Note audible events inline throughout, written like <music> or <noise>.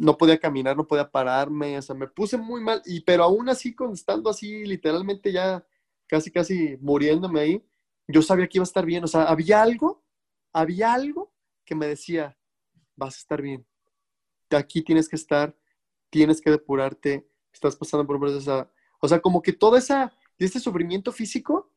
no podía caminar, no podía pararme, o sea, me puse muy mal, y pero aún así, estando así, literalmente ya casi, casi muriéndome ahí, yo sabía que iba a estar bien, o sea, había algo, había algo que me decía, vas a estar bien, aquí tienes que estar, tienes que depurarte, estás pasando por un proceso, o sea, como que toda esa, este sufrimiento físico,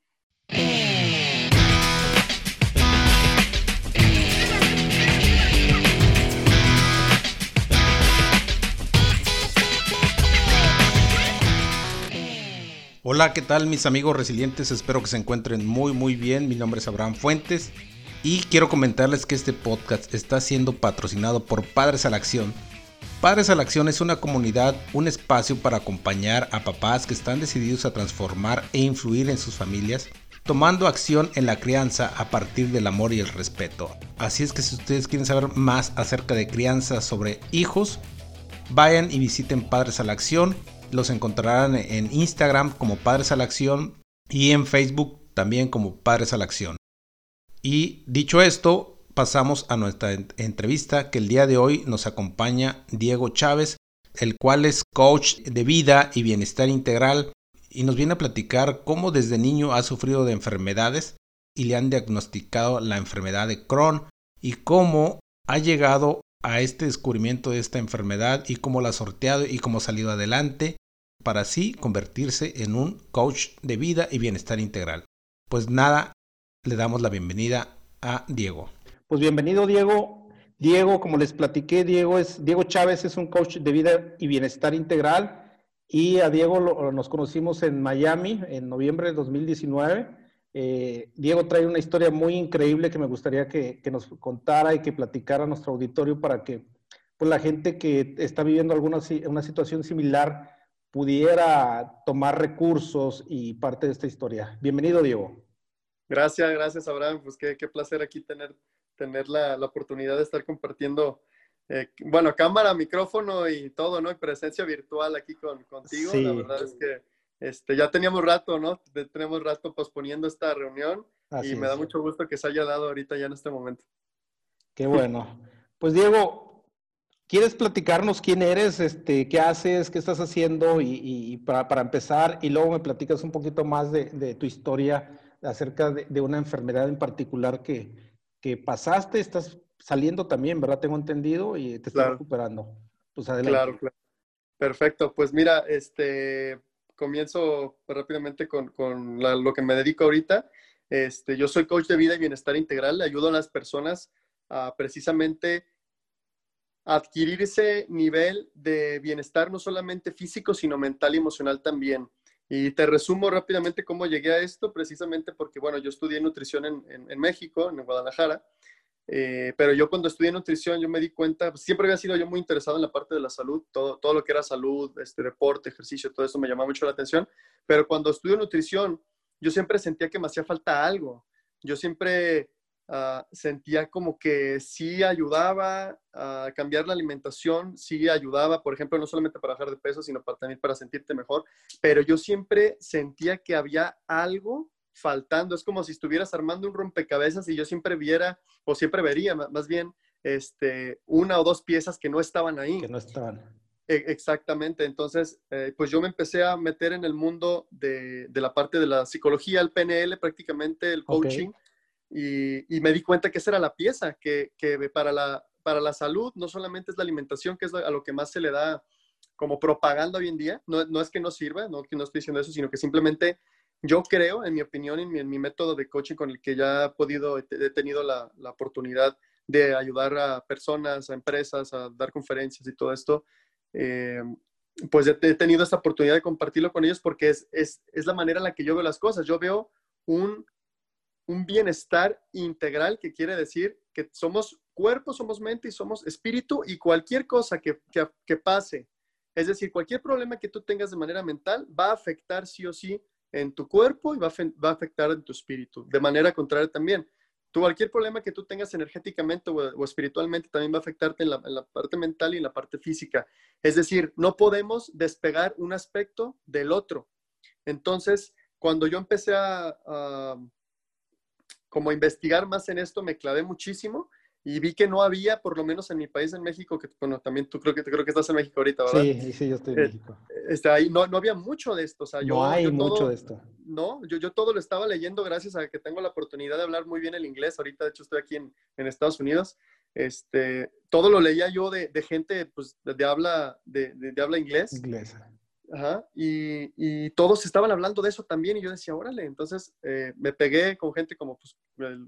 Hola, ¿qué tal mis amigos resilientes? Espero que se encuentren muy muy bien. Mi nombre es Abraham Fuentes y quiero comentarles que este podcast está siendo patrocinado por Padres a la Acción. Padres a la Acción es una comunidad, un espacio para acompañar a papás que están decididos a transformar e influir en sus familias, tomando acción en la crianza a partir del amor y el respeto. Así es que si ustedes quieren saber más acerca de crianza sobre hijos, vayan y visiten Padres a la Acción los encontrarán en Instagram como Padres a la Acción y en Facebook también como Padres a la Acción. Y dicho esto, pasamos a nuestra entrevista que el día de hoy nos acompaña Diego Chávez, el cual es coach de vida y bienestar integral y nos viene a platicar cómo desde niño ha sufrido de enfermedades y le han diagnosticado la enfermedad de Crohn y cómo ha llegado a este descubrimiento de esta enfermedad y cómo la ha sorteado y cómo ha salido adelante para así convertirse en un coach de vida y bienestar integral. Pues nada, le damos la bienvenida a Diego. Pues bienvenido Diego. Diego, como les platiqué, Diego es Diego Chávez es un coach de vida y bienestar integral y a Diego nos conocimos en Miami en noviembre de 2019. Eh, Diego trae una historia muy increíble que me gustaría que, nos contara y que platicara a nuestro auditorio para que pues, la gente que está viviendo alguna una situación similar pudiera tomar recursos y parte de esta historia. Bienvenido, Diego. Gracias, gracias, Abraham. Pues qué, qué placer aquí tener, tener la, la oportunidad de estar compartiendo, eh, bueno, cámara, micrófono y todo, ¿no? Y presencia virtual aquí con, contigo. La verdad es que este, ya teníamos rato, ¿no? Tenemos rato posponiendo esta reunión y me da mucho gusto que se haya dado ahorita ya en este momento. Qué bueno. Pues Diego, ¿Quieres platicarnos quién eres, este, qué haces, qué estás haciendo y, para, empezar y luego me platicas un poquito más de, tu historia acerca de, una enfermedad en particular que, que, pasaste, estás saliendo también, ¿verdad? Tengo entendido y te estás recuperando. Pues adelante. Claro, claro. Perfecto. Pues mira, este, comienzo rápidamente con, con lo que me dedico ahorita. Este, yo soy coach de vida y bienestar integral. Le ayudo a las personas a precisamente adquirir ese nivel de bienestar no solamente físico, sino mental y emocional también. Y te resumo rápidamente cómo llegué a esto, precisamente porque, bueno, yo estudié nutrición en, México, en Guadalajara, eh, pero yo cuando estudié nutrición, yo me di cuenta, pues, siempre había sido yo muy interesado en la parte de la salud, todo, todo lo que era salud, este, deporte, ejercicio, todo eso me llamaba mucho la atención, pero cuando estudio nutrición, yo siempre sentía que me hacía falta algo. Yo siempre Ah, sentía como que sí ayudaba a cambiar la alimentación, sí ayudaba, por ejemplo, no solamente para bajar de peso, sino para, también para sentirte mejor, pero yo siempre sentía que había algo faltando, es como si estuvieras armando un rompecabezas y yo siempre viera, o siempre vería más bien, este, una o dos piezas que no estaban ahí. Que no estaban. E, exactamente, entonces, eh, pues yo me empecé a meter en el mundo de, de, la parte de la psicología, el PNL, prácticamente el coaching. Y, me di cuenta que esa era la pieza, que, para, la, para la salud no solamente es la alimentación, que es a lo que más se le da como propaganda hoy en día, no, no es que no sirva, no que no estoy diciendo eso, sino que simplemente yo creo, en mi opinión, en mi, en mi método de coaching con el que ya he podido, he tenido la, la, oportunidad de ayudar a personas, a empresas, a dar conferencias y todo esto, eh, pues he, tenido esta oportunidad de compartirlo con ellos porque es, es, es la manera en la que yo veo las cosas. Yo veo un un bienestar integral, que quiere decir que somos cuerpo, somos mente y somos espíritu y cualquier cosa que, que, pase, es decir, cualquier problema que tú tengas de manera mental va a afectar sí o sí en tu cuerpo y va a, va a afectar en tu espíritu. De manera contraria también, tú, cualquier problema que tú tengas energéticamente o, espiritualmente también va a afectarte en la, parte mental y en la parte física. Es decir, no podemos despegar un aspecto del otro. Entonces, cuando yo empecé a como investigar más en esto, me clavé muchísimo y vi que no había, por lo menos en mi país, en México, que bueno, también tú creo que, creo que estás en México ahorita, ¿verdad? Sí, sí, yo estoy en eh, México. Este, ahí no, no había mucho de esto, o sea, yo... No hay mucho de esto. No, yo, yo todo lo estaba leyendo gracias a que tengo la oportunidad de hablar muy bien el inglés, ahorita de hecho estoy aquí en, en Estados Unidos, este, todo lo leía yo de, de gente, pues, de, habla, de, de, habla inglés. Inglesa. Ajá, y, y, todos estaban hablando de eso también y yo decía, órale, entonces eh, me pegué con gente como, pues,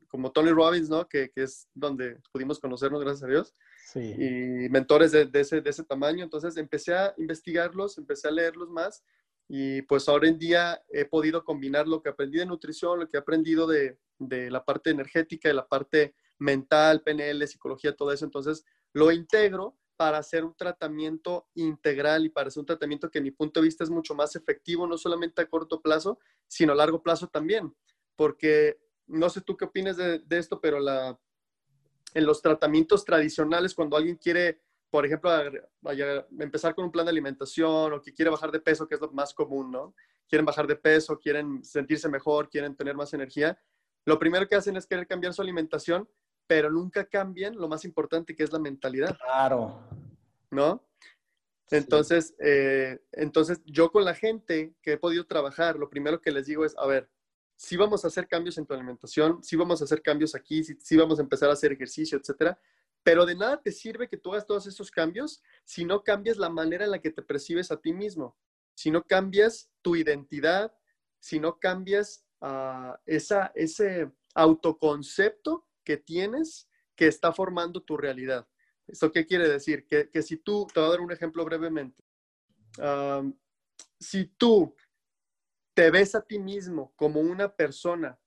como Tony Robbins, ¿no? Que, que, es donde pudimos conocernos, gracias a Dios. Sí. Y mentores de, de, ese, de ese tamaño, entonces empecé a investigarlos, empecé a leerlos más y pues ahora en día he podido combinar lo que aprendí de nutrición, lo que he aprendido de, de la parte energética, de la parte mental, PNL, psicología, todo eso, entonces lo integro para hacer un tratamiento integral y para hacer un tratamiento que en mi punto de vista es mucho más efectivo, no solamente a corto plazo, sino a largo plazo también. Porque no sé tú qué opinas de, esto, pero en los tratamientos tradicionales, cuando alguien quiere, por ejemplo, empezar con un plan de alimentación o que quiere bajar de peso, que es lo más común, ¿no? Quieren bajar de peso, quieren sentirse mejor, quieren tener más energía. Lo primero que hacen es querer cambiar su alimentación, pero nunca cambian lo más importante que es la mentalidad. Claro. ¿No? Entonces, eh, entonces, yo con la gente que he podido trabajar, lo primero que les digo es, a ver, si vamos a hacer cambios en tu alimentación, si vamos a hacer cambios aquí, si vamos a empezar a hacer ejercicio, etcétera, pero de nada te sirve que tú hagas todos esos cambios si no cambias la manera en la que te percibes a ti mismo, si no cambias tu identidad, si no cambias uh, esa, ese autoconcepto que tienes que está formando tu realidad. ¿Esto qué quiere decir? Que, que si tú, te voy a dar un ejemplo brevemente, si tú te ves a ti mismo como una persona,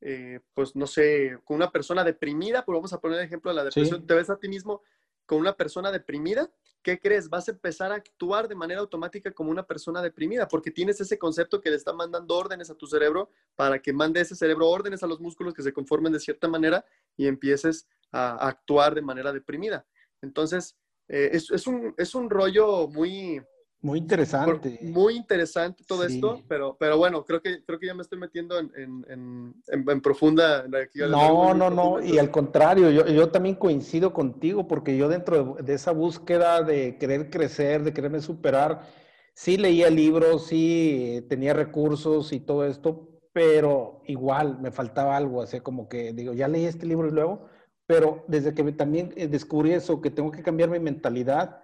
eh, pues no sé, como una persona deprimida, pues vamos a poner el ejemplo de la depresión, te ves a ti mismo como una persona deprimida, ¿qué crees? Vas a empezar a actuar de manera automática como una persona deprimida, porque tienes ese concepto que le está mandando órdenes a tu cerebro para que mande ese cerebro órdenes a los músculos que se conformen de cierta manera y empieces a, actuar de manera deprimida. Entonces, eh, es, un, es un rollo muy, muy interesante. Muy interesante todo esto, pero, pero bueno, creo que, creo que ya me estoy metiendo en, en, en, en profunda... No, no, no, y al contrario, yo, yo, también coincido contigo, porque yo dentro de, esa búsqueda de querer crecer, de quererme superar, sí leía libros, sí tenía recursos y todo esto, pero igual me faltaba algo, así como que digo, ya leí este libro y luego, pero desde que también eh, descubrí eso, que tengo que cambiar mi mentalidad,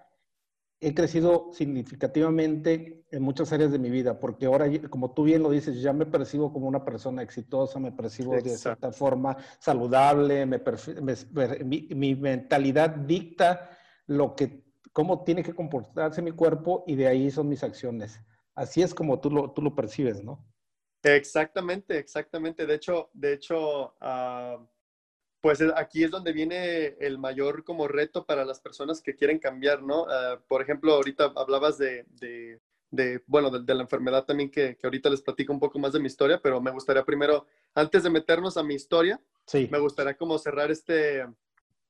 he crecido significativamente en muchas áreas de mi vida, porque ahora, como tú bien lo dices, ya me percibo como una persona exitosa, me percibo de cierta forma saludable, me mi, mentalidad dicta lo que, cómo tiene que comportarse mi cuerpo y de ahí son mis acciones. Así es como tú lo, tú lo percibes, ¿no? Exactamente, exactamente. De hecho, de hecho, uh pues eh, aquí es donde viene el mayor como reto para las personas que quieren cambiar, ¿no? Ah, por ejemplo, ahorita hablabas de, de, bueno, de, la enfermedad también, que, que, ahorita les platico un poco más de mi historia, pero me gustaría primero, antes de meternos a mi historia, sí. me gustaría como cerrar este,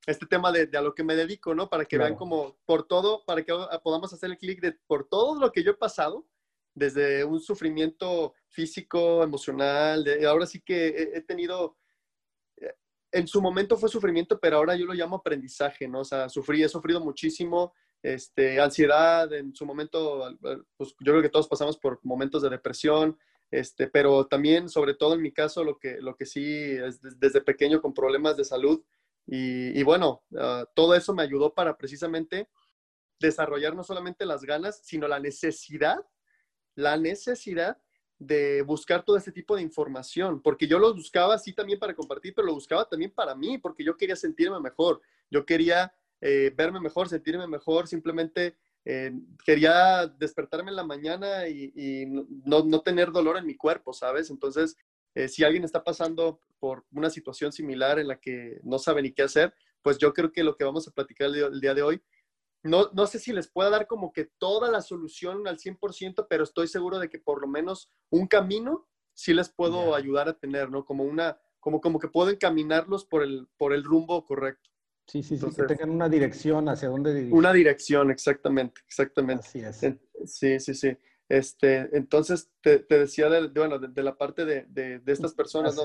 este tema de, a lo que me dedico, ¿no? Para que vean como por todo, para que podamos hacer el clic de por todo lo que yo he pasado, desde un sufrimiento físico, emocional, de, ahora sí que he tenido en su momento fue sufrimiento, pero ahora yo lo llamo aprendizaje, ¿no? O sea, sufrí, he sufrido muchísimo, este, ansiedad, en su momento, pues yo creo que todos pasamos por momentos de depresión, este, pero también, sobre todo en mi caso, lo que, lo que sí es desde pequeño con problemas de salud. Y, bueno, ah, todo eso me ayudó para precisamente desarrollar no solamente las ganas, sino la necesidad, la necesidad de buscar todo este tipo de información, porque yo lo buscaba así también para compartir, pero lo buscaba también para mí, porque yo quería sentirme mejor, yo quería eh, verme mejor, sentirme mejor, simplemente eh, quería despertarme en la mañana y, no, tener dolor en mi cuerpo, ¿sabes? Entonces, eh, si alguien está pasando por una situación similar en la que no sabe ni qué hacer, pues yo creo que lo que vamos a platicar el día de hoy no, no sé si les pueda dar como que toda la solución al 100%, pero estoy seguro de que por lo menos un camino sí les puedo ayudar a tener, ¿no? Como una, como, como que puedo encaminarlos por el, por el rumbo correcto. Sí, sí, sí, que tengan una dirección hacia dónde dirigir. Una dirección, exactamente, exactamente. Así es. Sí, sí, sí. Este, entonces, te, decía de, bueno, de, la parte de, de, estas personas, ¿no?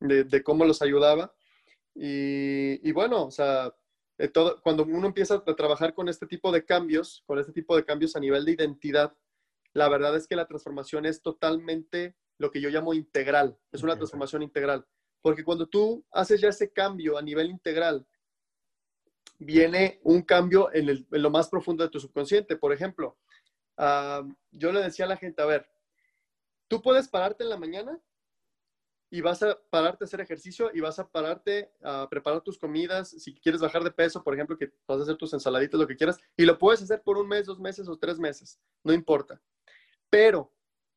De, de, cómo los ayudaba. Y, bueno, o sea, todo, cuando uno empieza a trabajar con este tipo de cambios, con este tipo de cambios a nivel de identidad, la verdad es que la transformación es totalmente lo que yo llamo integral, es una transformación integral, porque cuando tú haces ya ese cambio a nivel integral, viene un cambio en, lo más profundo de tu subconsciente. Por ejemplo, ah, yo le decía a la gente, a ver, tú puedes pararte en la mañana y vas a pararte a hacer ejercicio y vas a pararte a preparar tus comidas. Si quieres bajar de peso, por ejemplo, que vas a hacer tus ensaladitas, lo que quieras, y lo puedes hacer por un mes, dos meses o tres meses, no importa. Pero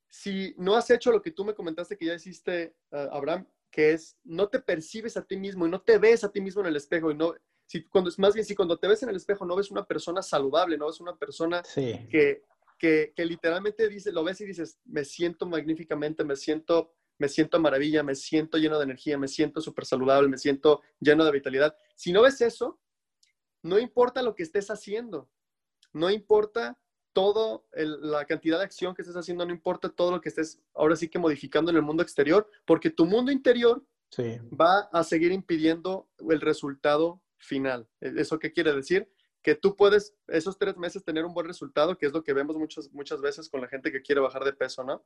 si no has hecho lo que tú me comentaste que ya hiciste, ah, Abraham, que es no te percibes a ti mismo y no te ves a ti mismo en el espejo y no, si cuando es más bien si cuando te ves en el espejo no ves una persona saludable, no ves una persona que, que, que, literalmente dice, lo ves y dices, me siento magníficamente, me siento, me siento maravilla, me siento lleno de energía, me siento súper saludable, me siento lleno de vitalidad. Si no ves eso, no importa lo que estés haciendo, no importa todo la cantidad de acción que estés haciendo, no importa todo lo que estés ahora sí que modificando en el mundo exterior, porque tu mundo interior va a seguir impidiendo el resultado final. ¿E-, ¿Eso qué quiere decir? Que tú puedes esos tres meses tener un buen resultado, que es lo que vemos muchas, muchas veces con la gente que quiere bajar de peso, ¿no?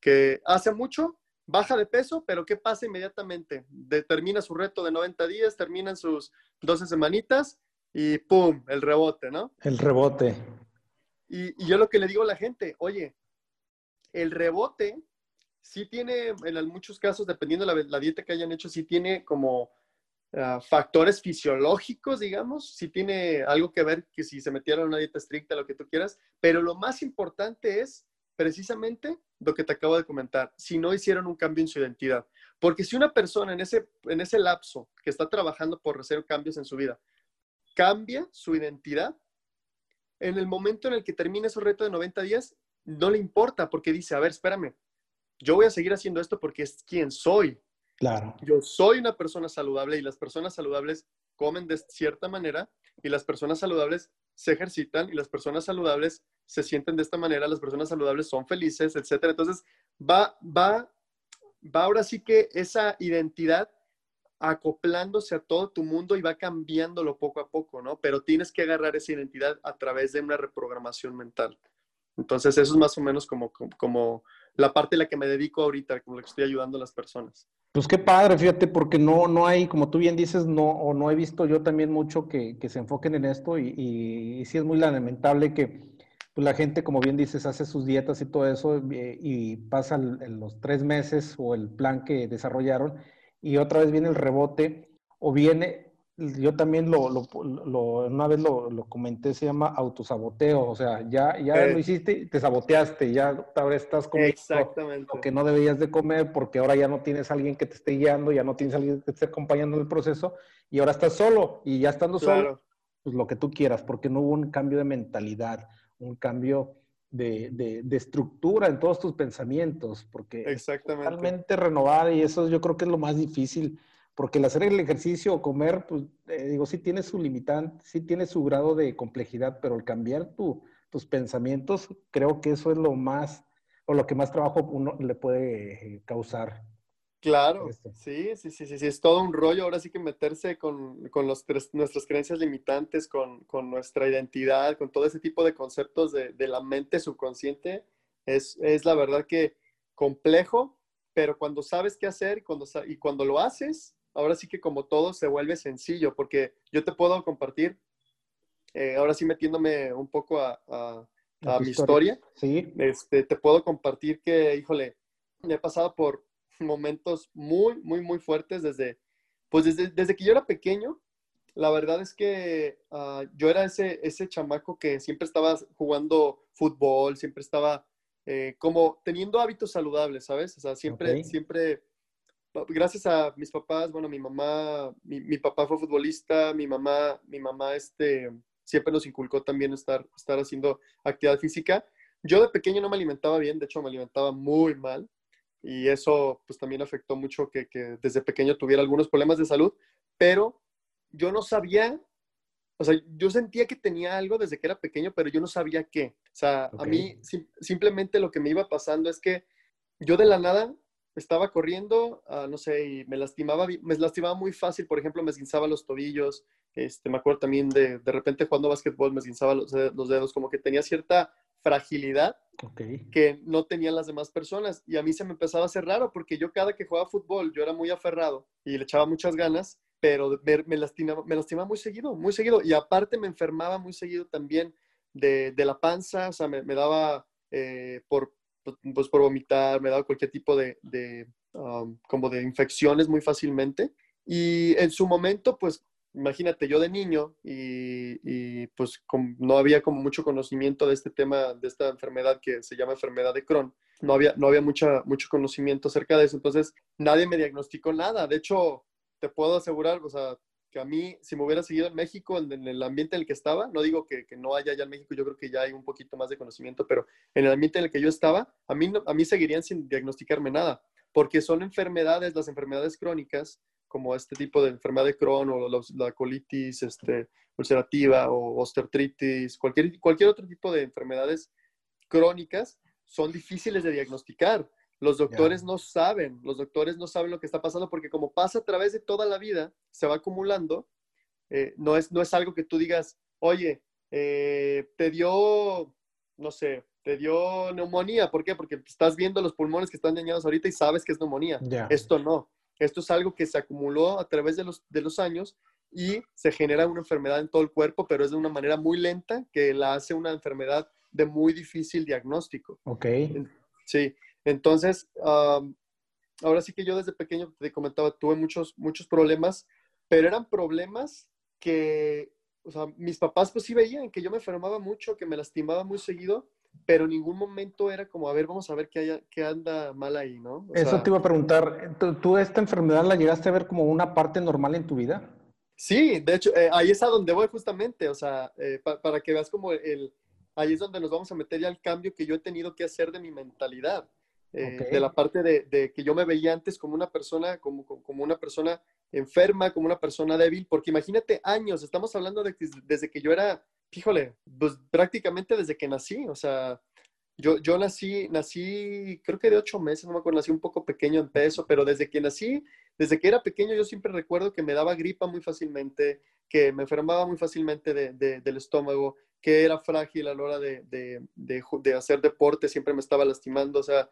Que hace mucho, baja de peso, pero ¿qué pasa inmediatamente? Determina su reto de 90 días, terminan sus 12 semanitas y ¡pum! El rebote, ¿no? El rebote. Y, yo lo que le digo a la gente, oye, el rebote sí tiene, en muchos casos, dependiendo de la, dieta que hayan hecho, sí tiene como ah, factores fisiológicos, digamos, sí tiene algo que ver que si se metieron una dieta estricta, lo que tú quieras, pero lo más importante es precisamente lo que te acabo de comentar, si no hicieron un cambio en su identidad. Porque si una persona en ese, en ese lapso que está trabajando por hacer cambios en su vida, cambia su identidad, en el momento en el que termine su reto de 90 días, no le importa porque dice, a ver, espérame, yo voy a seguir haciendo esto porque es quien soy. Claro. Yo soy una persona saludable y las personas saludables comen de cierta manera y las personas saludables se ejercitan y las personas saludables se sienten de esta manera, las personas saludables son felices, etcétera. Entonces, va, va, va ahora sí que esa identidad acoplándose a todo tu mundo y va cambiándolo poco a poco, ¿no? Pero tienes que agarrar esa identidad a través de una reprogramación mental. Entonces, eso es más o menos como, como, la parte en la que me dedico ahorita, como la que estoy ayudando a las personas. Pues qué padre, fíjate, porque no, no hay, como tú bien dices, no, o no he visto yo también mucho que, que se enfoquen en esto y, y, sí es muy lamentable que pues, la gente, como bien dices, hace sus dietas y todo eso eh, y pasa los tres meses o el plan que desarrollaron y otra vez viene el rebote o viene, yo también lo, lo, una vez lo, comenté, se llama autosaboteo, o sea, ya, ya lo hiciste, te saboteaste, ya ahora estás comiendo lo que no deberías de comer porque ahora ya no tienes alguien que te esté guiando, ya no tienes alguien que te esté acompañando en el proceso y ahora estás solo y ya estando solo, pues lo que tú quieras, porque no hubo un cambio de mentalidad, un cambio de, de, estructura en todos tus pensamientos, porque Exactamente. totalmente renovar y eso yo creo que es lo más difícil, porque el hacer el ejercicio o comer, pues eh, digo, sí tiene su limitante, sí tiene su grado de complejidad, pero el cambiar tu, tus pensamientos, creo que eso es lo más, o lo que más trabajo uno le puede eh, causar. Claro, sí, sí, sí, sí, es todo un rollo. Ahora sí que meterse con, con los, nuestras creencias limitantes, con, con, nuestra identidad, con todo ese tipo de conceptos de, de la mente subconsciente, es, es, la verdad que complejo, pero cuando sabes qué hacer y cuando, y cuando lo haces, ahora sí que como todo se vuelve sencillo, porque yo te puedo compartir, eh, ahora sí metiéndome un poco a, a, a mi historia, ¿Sí? este, te puedo compartir que, híjole, me he pasado por momentos muy, muy, muy fuertes desde, pues desde, desde que yo era pequeño. La verdad es que ah, yo era ese, ese chamaco que siempre estaba jugando fútbol, siempre estaba eh, como teniendo hábitos saludables, ¿sabes? O sea, siempre, siempre, gracias a mis papás, bueno, mi mamá, mi, mi, papá fue futbolista, mi mamá, mi mamá, este, siempre nos inculcó también estar, estar haciendo actividad física. Yo de pequeño no me alimentaba bien, de hecho me alimentaba muy mal y eso pues también afectó mucho que, que, desde pequeño tuviera algunos problemas de salud, pero yo no sabía, o sea, yo sentía que tenía algo desde que era pequeño, pero yo no sabía qué. O sea, a mí simplemente lo que me iba pasando es que yo de la nada estaba corriendo, ah, no sé, y me lastimaba, me lastimaba muy fácil, por ejemplo, me esguinzaba los tobillos, este, me acuerdo también de, de repente jugando básquetbol me esguinzaba los, los dedos, como que tenía cierta fragilidad que no tenían las demás personas. Y a mí se me empezaba a hacer raro porque yo cada que jugaba fútbol, yo era muy aferrado y le echaba muchas ganas, pero me, me, lastimaba, me lastimaba muy seguido, muy seguido. Y aparte me enfermaba muy seguido también de, de la panza, o sea, me, me daba eh, por, pues, por vomitar, me daba cualquier tipo de, de um, como de infecciones muy fácilmente. Y en su momento, pues imagínate, yo de niño y, pues no había como mucho conocimiento de este tema, de esta enfermedad que se llama enfermedad de Crohn. No había, no había mucha, mucho conocimiento acerca de eso. Entonces, nadie me diagnosticó nada. De hecho, te puedo asegurar, o sea, a mí, si me hubiera seguido en México, en, el ambiente en el que estaba, no digo que, que, no haya ya en México, yo creo que ya hay un poquito más de conocimiento, pero en el ambiente en el que yo estaba, a mí, a mí seguirían sin diagnosticarme nada, porque son enfermedades, las enfermedades crónicas, como este tipo de enfermedad de Crohn o la, colitis este, ulcerativa o osteoartritis, cualquier, cualquier otro tipo de enfermedades crónicas, son difíciles de diagnosticar. Los doctores no saben, los doctores no saben lo que está pasando porque como pasa a través de toda la vida, se va acumulando, eh, no, es, no es algo que tú digas, oye, eh, te dio, no sé, te dio neumonía. ¿Por qué? Porque estás viendo los pulmones que están dañados ahorita y sabes que es neumonía. Esto no. Esto es algo que se acumuló a través de los, de los años y se genera una enfermedad en todo el cuerpo, pero es de una manera muy lenta que la hace una enfermedad de muy difícil diagnóstico. Ok. Sí, entonces, ahora sí que yo desde pequeño te comentaba, tuve muchos, muchos problemas, pero eran problemas que, o sea, mis papás pues sí veían que yo me enfermaba mucho, que me lastimaba muy seguido, pero en ningún momento era como, a ver, vamos a ver qué, haya, qué anda mal ahí, ¿no? Eso te iba a preguntar, ¿tú, esta enfermedad la llegaste a ver como una parte normal en tu vida? Sí, de hecho, eh, ahí es a donde voy justamente, o sea, eh, para que veas como el, ahí es donde nos vamos a meter ya el cambio que yo he tenido que hacer de mi mentalidad, eh, de la parte de, que yo me veía antes como una persona, como, como una persona enferma, como una persona débil, porque imagínate años, estamos hablando de desde que yo era híjole, pues prácticamente desde que nací, o sea, yo, yo nací, nací, creo que de ocho meses, no me acuerdo, nací un poco pequeño en peso, pero desde que nací, desde que era pequeño, yo siempre recuerdo que me daba gripa muy fácilmente, que me enfermaba muy fácilmente de, del estómago, que era frágil a la hora de, de, hacer deporte, siempre me estaba lastimando, o sea,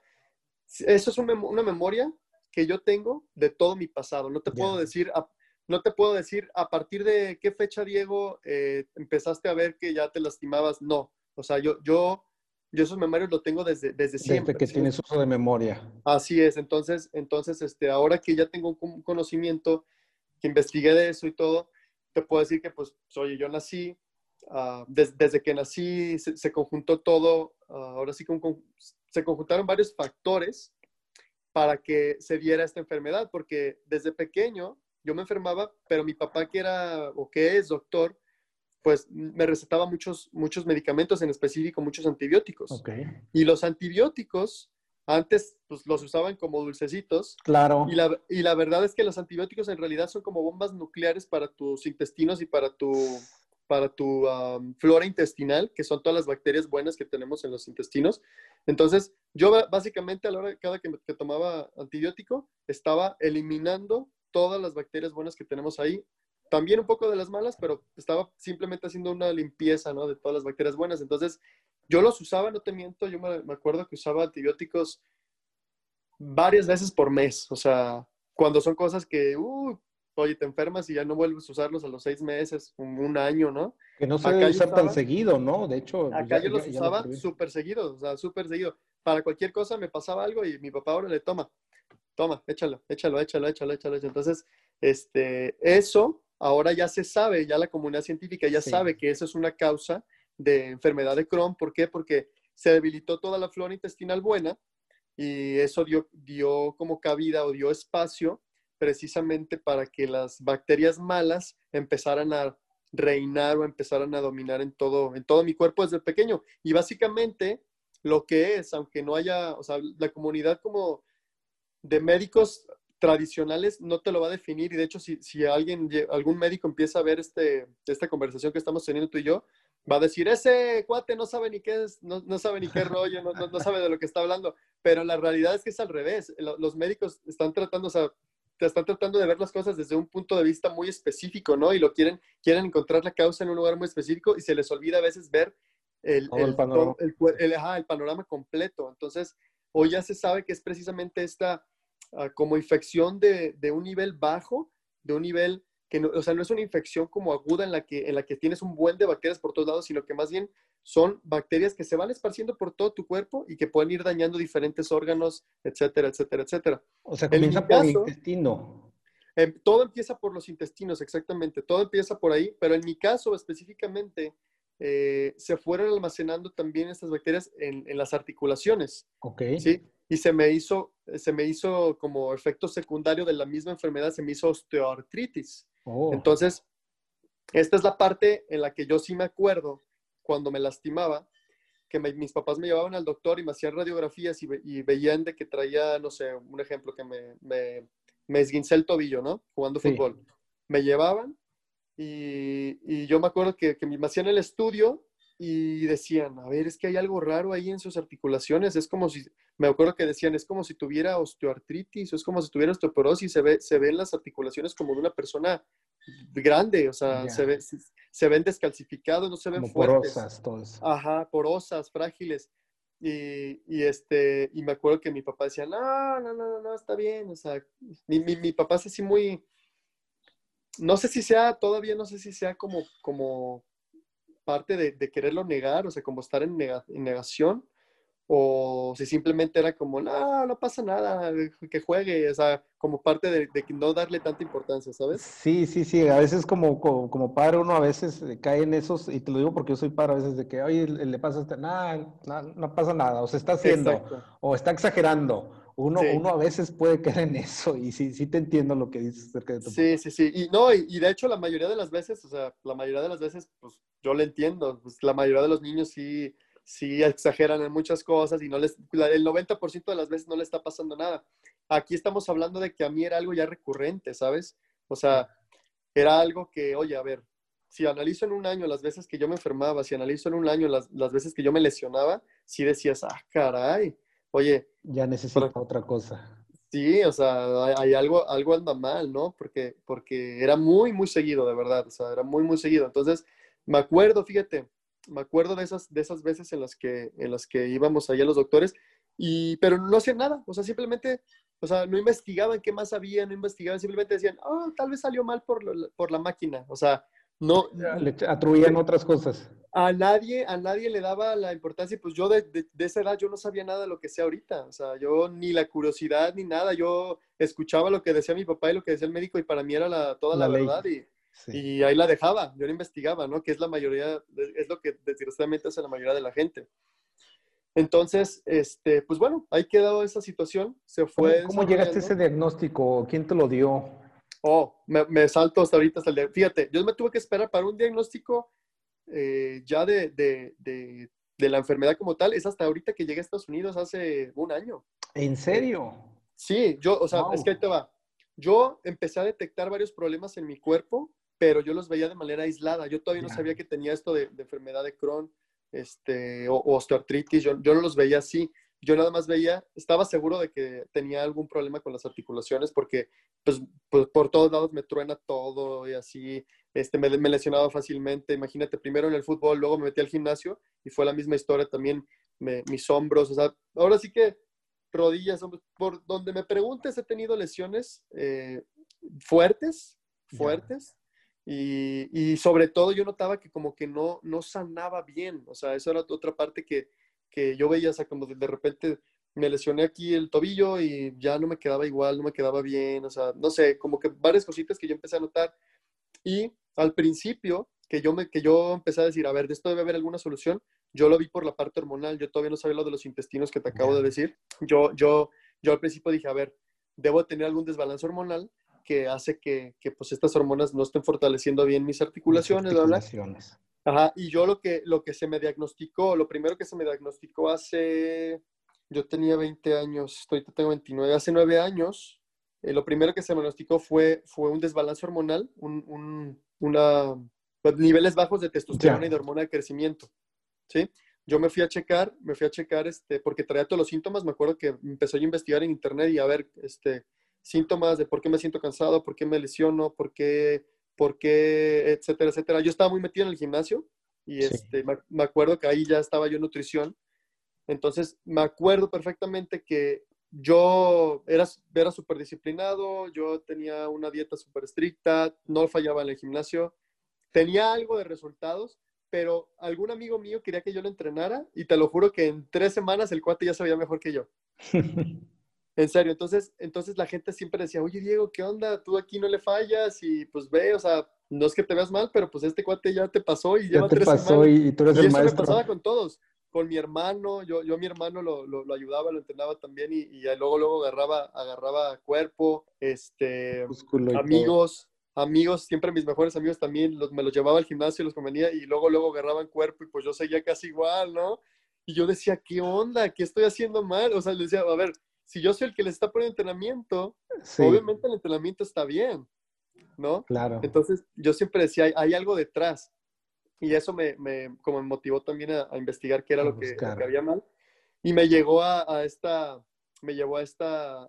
eso es una memoria que yo tengo de todo mi pasado. No te puedo decir, no te puedo decir a partir de qué fecha, Diego, eh, empezaste a ver que ya te lastimabas. No, o sea, yo, yo, yo esos memorias lo tengo desde, desde siempre. Desde que tienes uso de memoria. Así es, entonces, entonces este, ahora que ya tengo un conocimiento, que investigué de eso y todo, te puedo decir que, pues, oye, yo nací, ah, desde que nací se, conjuntó todo, ah, ahora sí que se conjuntaron varios factores para que se diera esta enfermedad, porque desde pequeño yo me enfermaba, pero mi papá que era o que es doctor, pues me recetaba muchos, muchos medicamentos, en específico muchos antibióticos. Y los antibióticos antes pues, los usaban como dulcecitos. Claro. Y la, y la verdad es que los antibióticos en realidad son como bombas nucleares para tus intestinos y para tu, para tu flora intestinal, que son todas las bacterias buenas que tenemos en los intestinos. Entonces, yo básicamente a la hora cada que, que tomaba antibiótico, estaba eliminando todas las bacterias buenas que tenemos ahí. También un poco de las malas, pero estaba simplemente haciendo una limpieza, ¿no? De todas las bacterias buenas. Entonces, yo los usaba, no te miento, yo me, acuerdo que usaba antibióticos varias veces por mes. O sea, cuando son cosas que, uh, oye, te enfermas y ya no vuelves a usarlos a los seis meses, un, un año, ¿no? Que no se debe usar tan seguido, ¿no? De hecho. Pues acá yo los usaba súper seguido, o sea, súper seguido. Para cualquier cosa me pasaba algo y mi papá ahora le toma toma, échalo, échalo, échalo, échalo, échalo. Entonces, este, eso ahora ya se sabe, ya la comunidad científica ya sabe que eso es una causa de enfermedad de Crohn. ¿Por qué? Porque se debilitó toda la flora intestinal buena y eso dio, dio como cabida o dio espacio precisamente para que las bacterias malas empezaran a reinar o empezaran a dominar en todo, en todo mi cuerpo desde pequeño. Y básicamente lo que es, aunque no haya, o sea, la comunidad como de médicos tradicionales no te lo va a definir y de hecho si, si alguien, algún médico empieza a ver este, esta conversación que estamos teniendo tú y yo, va a decir, ese cuate no sabe ni qué es, no, no sabe ni qué rollo, no, no, sabe de lo que está hablando, pero la realidad es que es al revés. Los médicos están tratando, o sea, están tratando de ver las cosas desde un punto de vista muy específico, ¿no? Y lo quieren, quieren encontrar la causa en un lugar muy específico y se les olvida a veces ver el, el, panorama. el, panorama completo. Entonces, hoy ya se sabe que es precisamente esta ah, como infección de, de, un nivel bajo, de un nivel que no, o sea, no es una infección como aguda en la, que, en la que tienes un buen de bacterias por todos lados, sino que más bien son bacterias que se van esparciendo por todo tu cuerpo y que pueden ir dañando diferentes órganos, etcétera, etcétera, etcétera. O sea, comienza por el intestino. Em, todo empieza por los intestinos, exactamente. Todo empieza por ahí, pero en mi caso específicamente, eh, se fueron almacenando también estas bacterias en, las articulaciones. Ok. ¿sí? Y se me, hizo, se me hizo como efecto secundario de la misma enfermedad, se me hizo osteoartritis. Oh. Entonces, esta es la parte en la que yo sí me acuerdo cuando me lastimaba, que mis papás me llevaban al doctor y me hacían radiografías y, veían de que traía, no sé, un ejemplo, que me, me, me esguincé el tobillo, ¿no? Jugando fútbol. Me llevaban y, yo me acuerdo que, que, me hacían el estudio y decían, a ver, es que hay algo raro ahí en sus articulaciones. Es como si, me acuerdo que decían, es como si tuviera osteoartritis o es como si tuviera osteoporosis. Se, ve, se ven las articulaciones como de una persona grande, o sea, se, ve, se, ven descalcificados, no se ven fuertes. Porosas, todos. Ajá, porosas, frágiles. Y, y, este, y me acuerdo que mi papá decía, no, no, no, no, está bien. O sea, mi, mi, mi papá es así muy, no sé si sea, todavía no sé si sea como, como parte de, quererlo negar, o sea, como estar en, negación, o si simplemente era como, no, no pasa nada, que juegue, o sea, como parte de, no darle tanta importancia, ¿sabes? Sí, sí, sí, a veces como, como, padre uno a veces cae en esos, y te lo digo porque yo soy padre a veces de que, oye, le pasa, este, nada, no pasa nada, o se está haciendo, o está exagerando, uno, uno a veces puede caer en eso y sí, sí te entiendo lo que dices acerca de tu Sí, sí, sí. Y no, y, de hecho la mayoría de las veces, o sea, la mayoría de las veces, pues yo lo entiendo. Pues, la mayoría de los niños sí, sí exageran en muchas cosas y no les, el 90% de las veces no le está pasando nada. Aquí estamos hablando de que a mí era algo ya recurrente, ¿sabes? O sea, era algo que, oye, a ver, si analizo en un año las veces que yo me enfermaba, si analizo en un año las, las veces que yo me lesionaba, sí decías, ah, caray, oye. Ya necesito otra cosa. Sí, o sea, hay, algo, algo anda mal, ¿no? Porque, porque era muy, muy seguido, de verdad, o sea, era muy, muy seguido. Entonces, me acuerdo, fíjate, me acuerdo de esas, de esas veces en las que, en las que íbamos allá los doctores, y, pero no hacían nada, o sea, simplemente, o sea, no investigaban qué más había, no investigaban, simplemente decían, oh, tal vez salió mal por, por la máquina, o sea, no... Le atribuían otras cosas. a nadie, a nadie le daba la importancia, pues yo de, de, esa edad yo no sabía nada de lo que sé ahorita, o sea, yo ni la curiosidad ni nada, yo escuchaba lo que decía mi papá y lo que decía el médico y para mí era la, toda la, verdad y, y, ahí la dejaba, yo no investigaba, ¿no? Que es la mayoría, es lo que desgraciadamente hace la mayoría de la gente. Entonces, este, pues bueno, ahí quedó esa situación, se fue. ¿Cómo, llegaste a ese diagnóstico? ¿Quién te lo dio? Oh, me, me salto hasta ahorita hasta el día. Fíjate, yo me tuve que esperar para un diagnóstico eh, ya de, de, de, la enfermedad como tal es hasta ahorita que llegué a Estados Unidos hace un año. ¿En serio? Sí, yo, o sea, es que ahí te va. Yo empecé a detectar varios problemas en mi cuerpo, pero yo los veía de manera aislada. Yo todavía no sabía que tenía esto de, enfermedad de Crohn este, o, osteoartritis, yo, yo no los veía así yo nada más veía, estaba seguro de que tenía algún problema con las articulaciones porque pues, pues por todos lados me truena todo y así, este, me, me, lesionaba fácilmente. Imagínate, primero en el fútbol, luego me metí al gimnasio y fue la misma historia también, mis hombros, o sea, ahora sí que rodillas, por donde me preguntes he tenido lesiones eh, fuertes, fuertes. Y, y, sobre todo yo notaba que como que no, no sanaba bien, o sea, eso era otra parte que, que yo veía, o sea, como de repente me lesioné aquí el tobillo y ya no me quedaba igual, no me quedaba bien, o sea, no sé, como que varias cositas que yo empecé a notar. Y al principio, que yo, me, que yo empecé a decir, a ver, de esto debe haber alguna solución, yo lo vi por la parte hormonal, yo todavía no sabía lo de los intestinos que te acabo de decir. Yo, yo, yo al principio dije, a ver, debo tener algún desbalance hormonal que hace que, que pues estas hormonas no estén fortaleciendo bien mis articulaciones, articulaciones. Ajá, y yo lo que, lo que se me diagnosticó, lo primero que se me diagnosticó hace, yo tenía 20 años, ahorita tengo 29, hace 9 años, eh, lo primero que se me diagnosticó fue, fue un desbalance hormonal, un, un, una, pues, niveles bajos de testosterona y de hormona de crecimiento, ¿sí? Yo me fui a checar, me fui a checar, este, porque traía todos los síntomas, me acuerdo que empecé a investigar en internet y a ver, este, síntomas de por qué me siento cansado, por qué me lesiono, por qué, por qué, etcétera, etcétera. Yo estaba muy metido en el gimnasio y este, me, acuerdo que ahí ya estaba yo en nutrición. Entonces, me acuerdo perfectamente que yo era, era súper disciplinado, yo tenía una dieta súper estricta, no fallaba en el gimnasio, tenía algo de resultados, pero algún amigo mío quería que yo lo entrenara y te lo juro que en tres semanas el cuate ya sabía mejor que yo. <laughs> En serio, entonces, entonces la gente siempre decía, oye Diego, ¿qué onda? Tú aquí no le fallas y pues ve, o sea, no es que te veas mal, pero pues este cuate ya te pasó y ya lleva te tres pasó Y, tú eres y eso me pasaba con todos, con mi hermano, yo, yo a mi hermano lo, lo, ayudaba, lo entrenaba también y, y, luego, luego agarraba, agarraba cuerpo, este, amigos, amigos, siempre mis mejores amigos también, los, me los llevaba al gimnasio, los convenía y luego, luego agarraban cuerpo y pues yo seguía casi igual, ¿no? Y yo decía, ¿qué onda? ¿Qué estoy haciendo mal? O sea, le decía, a ver, si yo soy el que le está poniendo entrenamiento, obviamente el entrenamiento está bien, ¿no? Claro. Entonces, yo siempre decía, hay, algo detrás. Y eso me, me, como me motivó también a, investigar qué era lo que, había mal. Y me llegó a, esta, me llevó a esta,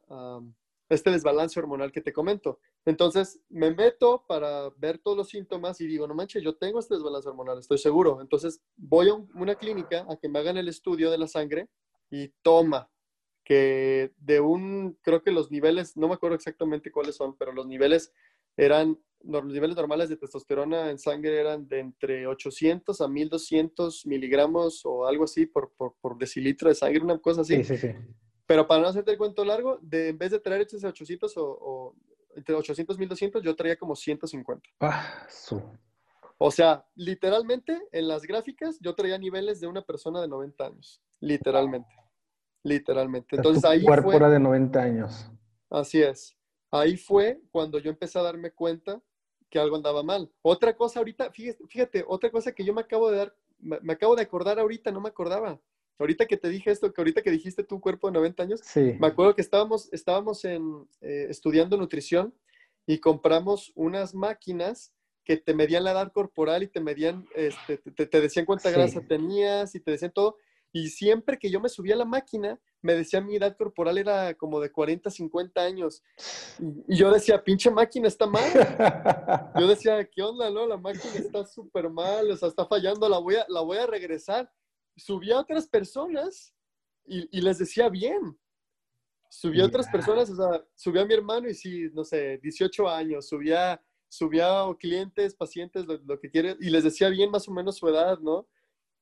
este desbalance hormonal que te comento. Entonces, me meto para ver todos los síntomas y digo, no manches, yo tengo este desbalance hormonal, estoy seguro. Entonces, voy a una clínica a que me hagan el estudio de la sangre y toma, que de un, creo que los niveles, no me acuerdo exactamente cuáles son, pero los niveles eran, los niveles normales de testosterona en sangre eran de entre 800 a 1200 miligramos o algo así por, por, por decilitro de sangre, una cosa así. Sí, sí, sí. Pero para no hacerte el cuento largo, de, en vez de traer ese 800 o, o, entre 800 y 1200, yo traía como 150. Ah, su. O sea, literalmente en las gráficas yo traía niveles de una persona de 90 años, literalmente. Literalmente. Entonces ahí cuerpo fue, era de 90 años. Así es. Ahí fue cuando yo empecé a darme cuenta que algo andaba mal. Otra cosa ahorita, fíjate, fíjate otra cosa que yo me acabo de dar, me, acabo de acordar ahorita, no me acordaba. Ahorita que te dije esto, que ahorita que dijiste tu cuerpo de 90 años, sí. me acuerdo que estábamos, estábamos en, eh, estudiando nutrición y compramos unas máquinas que te medían la edad corporal y te medían, este, te, decían cuánta grasa tenías y te decían todo. Y siempre que yo me subía a la máquina, me decía mi edad corporal era como de 40, 50 años. Y, yo decía, pinche máquina está mal. <laughs> Yo decía, ¿qué onda, no? La máquina está súper mal, o sea, está fallando, la voy a, la voy a regresar. Subía a otras personas y, les decía bien. Subía a otras personas, o sea, subía a mi hermano y sí, no sé, 18 años, subía, subía a clientes, pacientes, lo, lo que quiere, y les decía bien más o menos su edad, ¿no?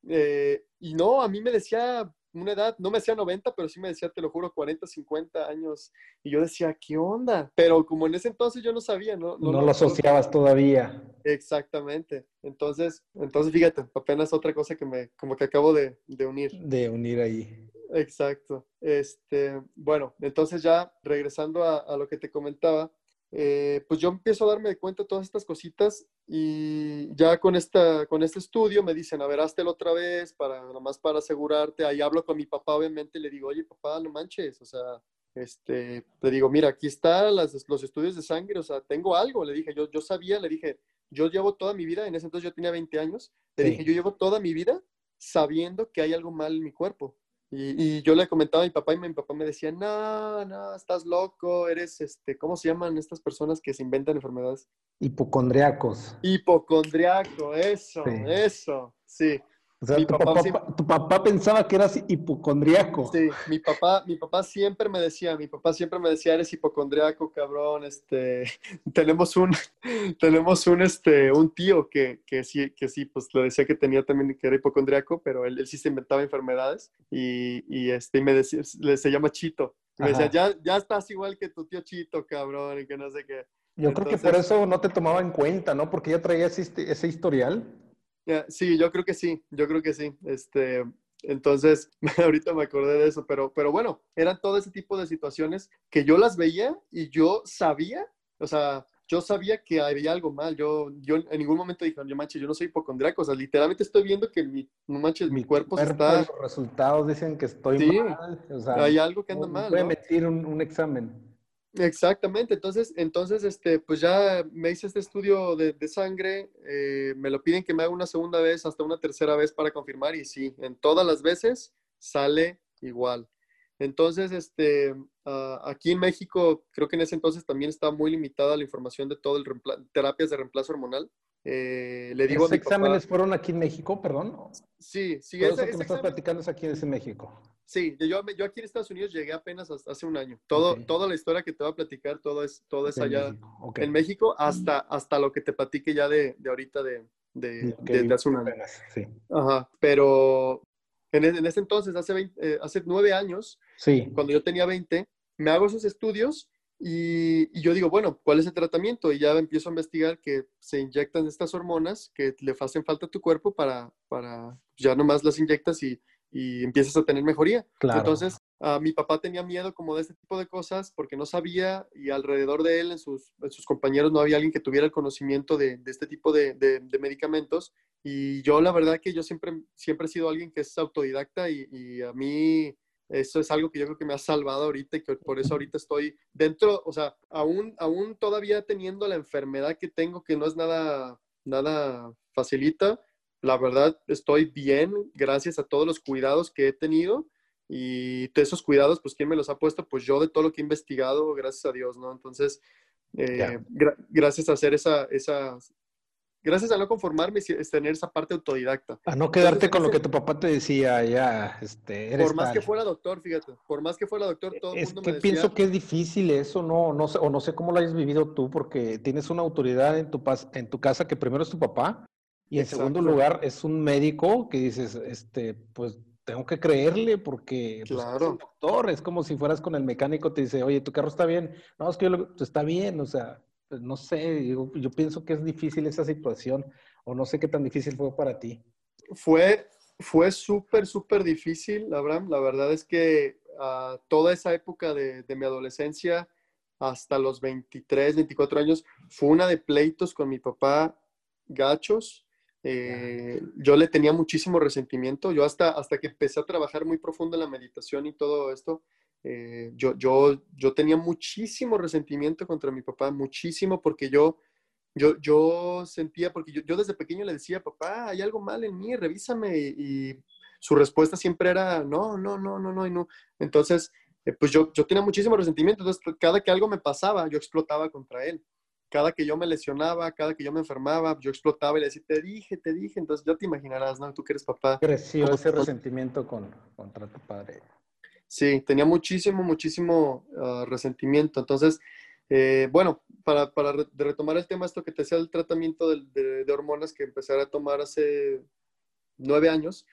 Eh, y no, a mí me decía una edad, no me decía 90, pero sí me decía, te lo juro, 40, 50 años. Y yo decía, ¿qué onda? Pero como en ese entonces yo no sabía, ¿no? No, lo asociabas todavía. Exactamente. Entonces, entonces fíjate, apenas otra cosa que me, como que acabo de, de unir. De unir ahí. Exacto. Este, bueno, entonces ya regresando a, a lo que te comentaba, eh, pues yo empiezo a darme cuenta de todas estas cositas y ya con, esta, con este estudio me dicen, a ver, háztelo otra vez, para, nomás para asegurarte. Ahí hablo con mi papá, obviamente, y le digo, oye, papá, no manches, o sea, este, le digo, mira, aquí están los estudios de sangre, o sea, tengo algo, le dije, yo, yo sabía, le dije, yo llevo toda mi vida, en ese entonces yo tenía 20 años, le dije, yo llevo toda mi vida sabiendo que hay algo mal en mi cuerpo. Y, yo le comentaba a mi papá y mi papá me decía, no, no, estás loco, eres, este, ¿cómo se llaman estas personas que se inventan enfermedades? Hipocondriacos. Hipocondriaco, eso, eso, sí. O sea, tu papá, pensaba que eras hipocondriaco. Sí, mi papá, mi papá siempre me decía, mi papá siempre me decía, eres hipocondriaco, cabrón, este, <laughs> tenemos un, <laughs> tenemos un, este, un tío que, que sí, que sí, pues le decía que tenía también, que era hipocondriaco, pero él, él sí se inventaba enfermedades y, y este, me decía, se llama Chito. Y me decía, ya, ya estás igual que tu tío Chito, cabrón, y que no sé qué. Yo creo que por eso no te tomaba en cuenta, ¿no? Porque ya traía ese, ese historial. Sí, yo creo que sí, yo creo que sí. Este, entonces, <laughs> ahorita me acordé de eso, pero, pero bueno, eran todo ese tipo de situaciones que yo las veía y yo sabía, o sea, yo sabía que había algo mal. Yo, yo en ningún momento dije, yo manches, yo no soy hipocondriaco. O sea, literalmente estoy viendo que mi, no manches, mi, cuerpo, está. Los resultados dicen que estoy mal. O sea, hay algo que anda mal. Voy a un examen. Exactamente, entonces, entonces, este, pues ya me hice este estudio de, sangre, eh, me lo piden que me haga una segunda vez, hasta una tercera vez para confirmar, y sí, en todas las veces sale igual. Entonces, este, ah, aquí en México, creo que en ese entonces también estaba muy limitada la información de todo el terapias de reemplazo hormonal. Eh, le digo ¿Los exámenes fueron aquí en México, perdón? Sí, sí. Todo eso que me estás platicando es aquí en México. Sí, yo, yo aquí en Estados Unidos llegué apenas hace un año. Todo, Toda la historia que te voy a platicar, todo es, todo es allá en México, hasta, hasta lo que te platique ya de, de ahorita de, de, de, hace un año. Sí. Ajá, pero en, en ese entonces, hace, eh, hace nueve años, sí. cuando yo tenía 20, me hago esos estudios y, y, yo digo, bueno, ¿cuál es el tratamiento? Y ya empiezo a investigar que se inyectan estas hormonas que le hacen falta a tu cuerpo para, para ya nomás las inyectas y y empiezas a tener mejoría. Entonces, uh, mi papá tenía miedo como de este tipo de cosas porque no sabía y alrededor de él, en sus, sus compañeros, no había alguien que tuviera el conocimiento de, de este tipo de, de, medicamentos. Y yo, la verdad que yo siempre, siempre he sido alguien que es autodidacta y, y, a mí eso es algo que yo creo que me ha salvado ahorita y que por eso ahorita estoy dentro, o sea, aún, aún todavía teniendo la enfermedad que tengo, que no es nada, nada facilita, la verdad estoy bien gracias a todos los cuidados que he tenido y de esos cuidados, pues, ¿quién me los ha puesto? Pues yo de todo lo que he investigado, gracias a Dios, ¿no? Entonces, eh, gracias a hacer esa, esa, gracias a no conformarme, es tener esa parte autodidacta. A no quedarte con lo que tu papá te decía, ya, este, Por más que fuera doctor, fíjate, por más que fuera doctor, todo el mundo que me decía, pienso que es difícil eso, no, no sé, o no sé cómo lo hayas vivido tú, porque tienes una autoridad en tu, en tu casa que primero es tu papá, y en segundo lugar, es un médico que dices, este, pues tengo que creerle porque pues, es un doctor, es como si fueras con el mecánico, te dice, oye, tu carro está bien. No, es que yo pues, está bien, o sea, pues, no sé, yo, pienso que es difícil esa situación, o no sé qué tan difícil fue para ti. Fue, fue súper, súper difícil, Abraham. La verdad es que uh, toda esa época de, de mi adolescencia, hasta los 23, 24 años, fue una de pleitos con mi papá gachos eh, yo le tenía muchísimo resentimiento. Yo hasta, hasta que empecé a trabajar muy profundo en la meditación y todo esto, eh, yo, yo, yo tenía muchísimo resentimiento contra mi papá, muchísimo, porque yo, yo, yo sentía, porque yo, yo desde pequeño le decía, papá, hay algo mal en mí, revísame. Y, su respuesta siempre era, no, no, no, no, no, y no. Entonces, eh, pues yo, yo tenía muchísimo resentimiento. Entonces, cada que algo me pasaba, yo explotaba contra él cada que yo me lesionaba, cada que yo me enfermaba, yo explotaba y le decía, te dije, te dije. Entonces ya te imaginarás, ¿no? Tú que eres papá. Creció ese resentimiento con, contra tu padre. Sí, tenía muchísimo, muchísimo ah, resentimiento. Entonces, eh, bueno, para, para, retomar el tema, esto que te decía el tratamiento de, de, hormonas que empecé a tomar hace nueve años,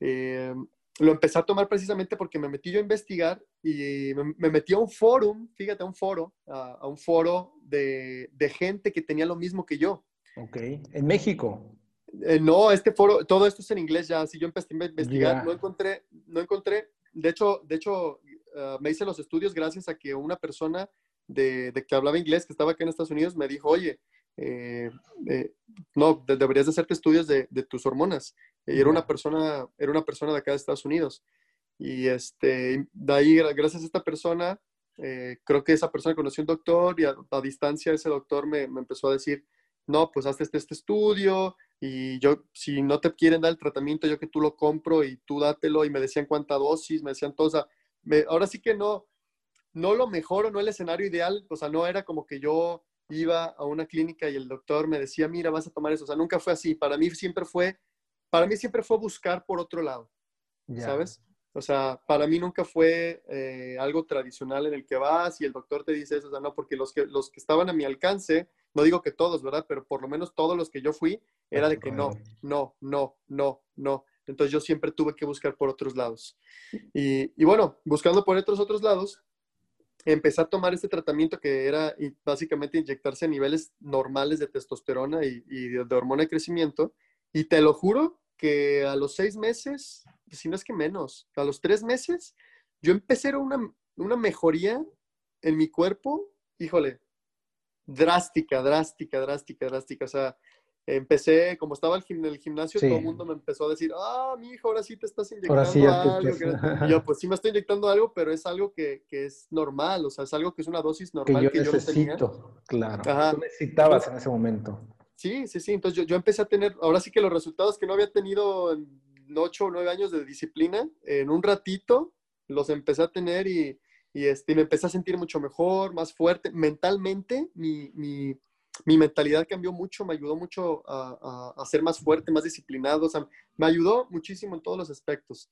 eh, lo empecé a tomar precisamente porque me metí yo a investigar y me, metí a un foro, fíjate, a un foro, a, un foro de, de, gente que tenía lo mismo que yo. Ok, en México. Eh, no, este foro, todo esto es en inglés ya, si yo empecé a investigar, no encontré, no encontré, de hecho, de hecho, ah, me hice los estudios gracias a que una persona de, de, que hablaba inglés, que estaba acá en Estados Unidos, me dijo, oye, eh, eh, no, deberías de hacerte estudios de, de tus hormonas. Y era una persona, era una persona de acá de Estados Unidos. Y este, de ahí, gracias a esta persona, eh, creo que esa persona conoció un doctor y a, distancia ese doctor me, me, empezó a decir, no, pues hazte este, este, estudio y yo, si no te quieren dar el tratamiento, yo que tú lo compro y tú dátelo y me decían cuánta dosis, me decían todo, o sea, ahora sí que no, no lo mejor o no el escenario ideal, o sea, no era como que yo iba a una clínica y el doctor me decía, mira, vas a tomar eso, o sea, nunca fue así, para mí siempre fue para mí siempre fue buscar por otro lado, ¿sabes? O sea, para mí nunca fue eh, algo tradicional en el que vas y el doctor te dice eso, o sea, no, porque los que, los que estaban a mi alcance, no digo que todos, ¿verdad? Pero por lo menos todos los que yo fui, era de que no, no, no, no, no. Entonces yo siempre tuve que buscar por otros lados. Y, y bueno, buscando por otros otros lados, empecé a tomar este tratamiento que era básicamente inyectarse niveles normales de testosterona y, y de hormona de crecimiento y te lo juro que a los seis meses, si no es que menos, a los tres meses, yo empecé a una, una mejoría en mi cuerpo, híjole, drástica, drástica, drástica, drástica. O sea, empecé, como estaba en el gimnasio, todo el mundo me empezó a decir, ah, mi hijo, ahora sí te estás inyectando algo. Y yo, pues sí me estoy inyectando algo, pero es algo que, que, es normal, o sea, es algo que es una dosis normal que yo, necesito, claro. Tú necesitabas en ese momento. Sí, sí, sí. Entonces yo, yo, empecé a tener, ahora sí que los resultados que no había tenido en ocho o nueve años de disciplina, en un ratito los empecé a tener y, y este, me empecé a sentir mucho mejor, más fuerte. Mentalmente, mi, mi mi mentalidad cambió mucho, me ayudó mucho a, a, ser más fuerte, más disciplinado, o sea, me ayudó muchísimo en todos los aspectos.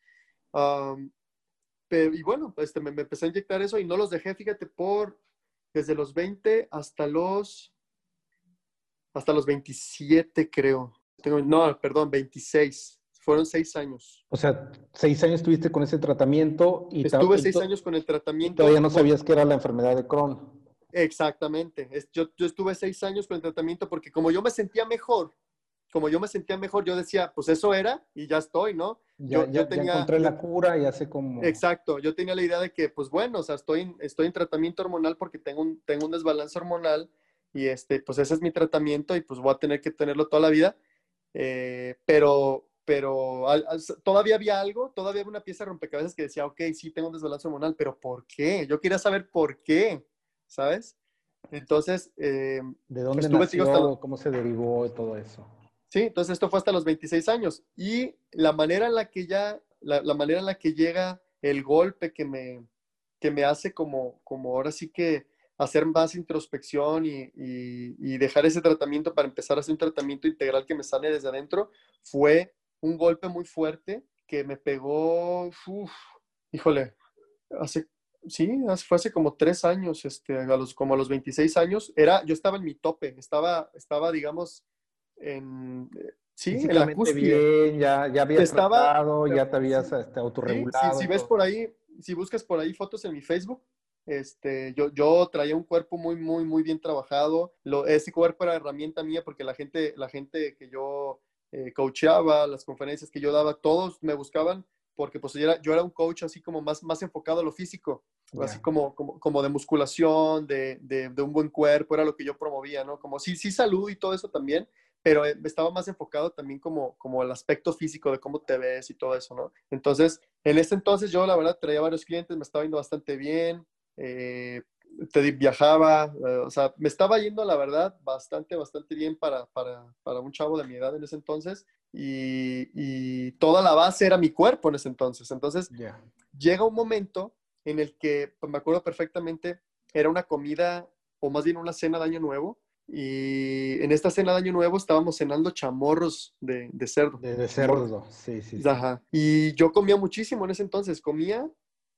pero, y bueno, este, me, empecé a inyectar eso y no los dejé, fíjate, por desde los 20 hasta los, hasta los 27, creo. Tengo, no, perdón, 26. Fueron seis años. O sea, seis años estuviste con ese tratamiento y... Estuve seis años con el tratamiento. Todavía no sabías que era la enfermedad de Crohn. Exactamente. Yo, yo estuve seis años con el tratamiento porque como yo me sentía mejor, como yo me sentía mejor, yo decía, pues eso era y ya estoy, ¿no? Ya, yo, tenía, encontré la cura y hace como... Exacto, yo tenía la idea de que, pues bueno, o sea, estoy, estoy en tratamiento hormonal porque tengo un, tengo un desbalance hormonal y este, pues ese es mi tratamiento y pues voy a tener que tenerlo toda la vida. Eh, pero pero todavía había algo, todavía había una pieza de rompecabezas que decía, ok, sí, tengo un desbalance hormonal, pero ¿por qué? Yo quería saber por qué. ¿sabes? Entonces, eh, ¿de dónde nació, cómo se derivó todo eso? Sí, entonces esto fue hasta los 26 años y la manera en la que ya, la, manera en la que llega el golpe que me, que me hace como, como ahora sí que hacer más introspección y, y, dejar ese tratamiento para empezar a hacer un tratamiento integral que me sale desde adentro, fue un golpe muy fuerte que me pegó, uf, híjole, hace sí, fue hace como tres años, este, a los, como a los 26 años, era, yo estaba en mi tope, estaba, estaba digamos, en, eh, sí, en la cúspide. Bien, ya, ya habías estaba, tratado, ya te habías este, autorregulado. Sí, si ves por ahí, si buscas por ahí fotos en mi Facebook, este, yo, yo traía un cuerpo muy, muy, muy bien trabajado. Lo, ese cuerpo era herramienta mía porque la gente, la gente que yo eh, coacheaba, las conferencias que yo daba, todos me buscaban porque pues yo era, yo era un coach así como más, más enfocado a lo físico, así como, como, como, de musculación, de, de, de, un buen cuerpo, era lo que yo promovía, ¿no? Como sí, sí salud y todo eso también, pero eh, estaba más enfocado también como, como el aspecto físico de cómo te ves y todo eso, ¿no? Entonces, en ese entonces yo la verdad traía varios clientes, me estaba yendo bastante bien, eh, te viajaba, eh, o sea, me estaba yendo, la verdad, bastante, bastante bien para, para, para un chavo de mi edad en ese entonces y, y, toda la base era mi cuerpo en ese entonces. Entonces, llega un momento en el que, pues, me acuerdo perfectamente, era una comida, o más bien una cena de Año Nuevo, y en esta cena de Año Nuevo estábamos cenando chamorros de, de cerdo. De, cerdo, sí, sí, sí. Ajá. Y yo comía muchísimo en ese entonces, comía,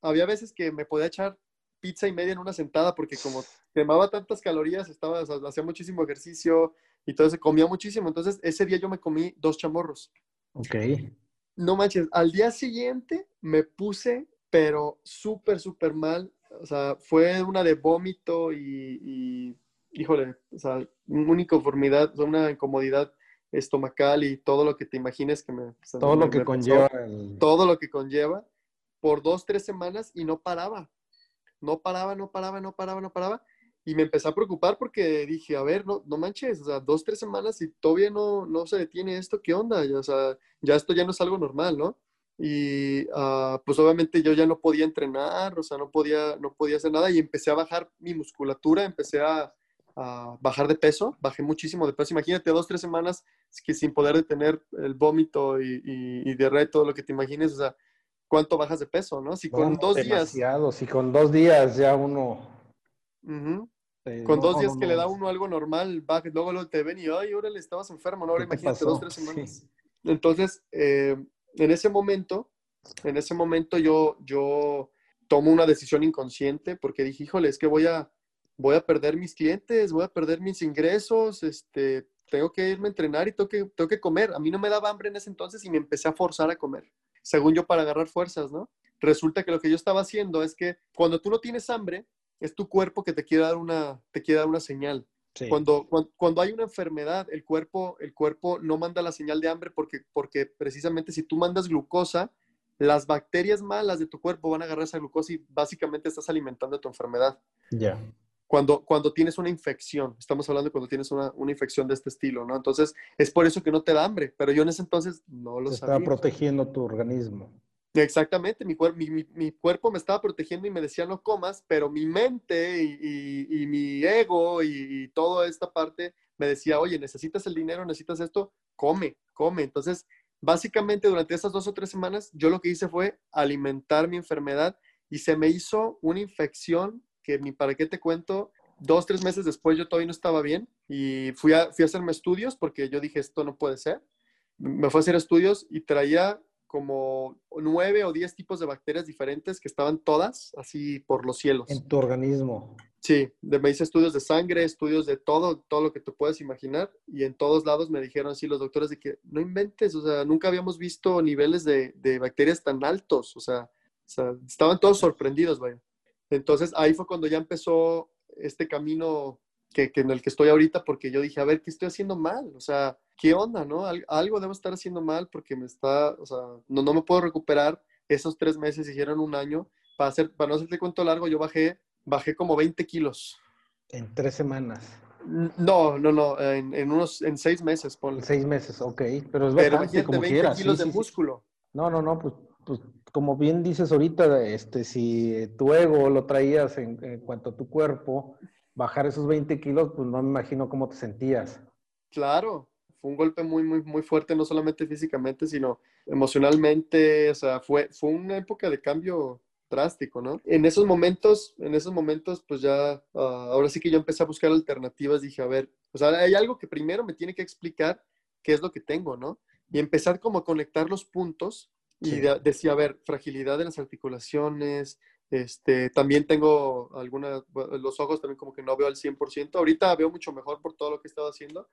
había veces que me podía echar pizza y media en una sentada porque como quemaba tantas calorías, estaba, hacía muchísimo ejercicio y todo eso, comía muchísimo. Entonces, ese día yo me comí dos chamorros. Ok. No manches, al día siguiente me puse, pero súper, súper mal. O sea, fue una de vómito y, híjole, o sea, una inconformidad, una incomodidad estomacal y todo lo que te imagines que me... todo lo que conlleva. Todo lo que conlleva por dos, tres semanas y no paraba no paraba, no paraba, no paraba, no paraba. Y me empecé a preocupar porque dije, a ver, no, no manches, o sea, dos, tres semanas y todavía no, no se detiene esto, ¿qué onda? o ya esto ya no es algo normal, ¿no? Y ah, pues obviamente yo ya no podía entrenar, o sea, no podía, no podía hacer nada y empecé a bajar mi musculatura, empecé a, bajar de peso, bajé muchísimo de peso. Imagínate dos, tres semanas que sin poder detener el vómito y, y, y todo lo que te imagines, o sea, cuánto bajas de peso, ¿no? Si con dos días. Si con dos días ya uno. con dos días que le da uno algo normal, baja, luego, luego te ven y, ay, ahora le estabas enfermo, ¿no? Ahora imagínate dos, tres semanas. Entonces, eh, en ese momento, en ese momento yo, yo tomo una decisión inconsciente porque dije, híjole, es que voy a, voy a perder mis clientes, voy a perder mis ingresos, este, tengo que irme a entrenar y tengo que, tengo que comer. A mí no me daba hambre en ese entonces y me empecé a forzar a comer según yo, para agarrar fuerzas, ¿no? Resulta que lo que yo estaba haciendo es que cuando tú no tienes hambre, es tu cuerpo que te quiere dar una, te quiere dar una señal. Cuando, cuando, hay una enfermedad, el cuerpo, el cuerpo no manda la señal de hambre porque, porque precisamente si tú mandas glucosa, las bacterias malas de tu cuerpo van a agarrar esa glucosa y básicamente estás alimentando tu enfermedad. Ya. Cuando, cuando tienes una infección. Estamos hablando cuando tienes una, una, infección de este estilo, ¿no? Entonces, es por eso que no te da hambre, pero yo en ese entonces no lo Te sabía. Estaba protegiendo tu organismo. Exactamente, mi, cuer mi, mi, mi, cuerpo me estaba protegiendo y me decía no comas, pero mi mente y, y, y mi ego y, y, toda esta parte me decía, oye, necesitas el dinero, necesitas esto, come, come. Entonces, básicamente durante esas dos o tres semanas, yo lo que hice fue alimentar mi enfermedad y se me hizo una infección que ni para qué te cuento, dos, tres meses después yo todavía no estaba bien y fui a, fui a hacerme estudios porque yo dije, esto no puede ser. Me fui a hacer estudios y traía como nueve o diez tipos de bacterias diferentes que estaban todas así por los cielos. En tu organismo. Sí, de, me hice estudios de sangre, estudios de todo, todo lo que te puedas imaginar y en todos lados me dijeron así los doctores de que no inventes, o sea, nunca habíamos visto niveles de, de bacterias tan altos, o sea, o sea, estaban todos sorprendidos, vaya. Entonces ahí fue cuando ya empezó este camino que, que, en el que estoy ahorita, porque yo dije, a ver, ¿qué estoy haciendo mal? O sea, ¿qué onda, no? Algo debo estar haciendo mal porque me está, o sea, no, no me puedo recuperar. Esos tres meses hicieron un año. Para, hacer, para no hacerte cuento largo, yo bajé, bajé como 20 kilos. En tres semanas. No, no, no, en, en unos, en seis meses, ponle. Seis meses, ok. Pero es Pero bastante, como 20 quieras. kilos sí, de sí. músculo. No, no, no, pues, pues como bien dices ahorita, este, si tu ego lo traías en, cuanto a tu cuerpo, bajar esos 20 kilos, pues no me imagino cómo te sentías. Claro, fue un golpe muy, muy, muy fuerte, no solamente físicamente, sino emocionalmente, o sea, fue, fue una época de cambio drástico, ¿no? En esos momentos, en esos momentos, pues ya, uh, ahora sí que yo empecé a buscar alternativas, dije, a ver, o sea, hay algo que primero me tiene que explicar qué es lo que tengo, ¿no? Y empezar como a conectar los puntos y Sí. de- decía, a ver, fragilidad de las articulaciones, este, también tengo algunas, los ojos también como que no veo al 100%, ahorita veo mucho mejor por todo lo que he estado haciendo,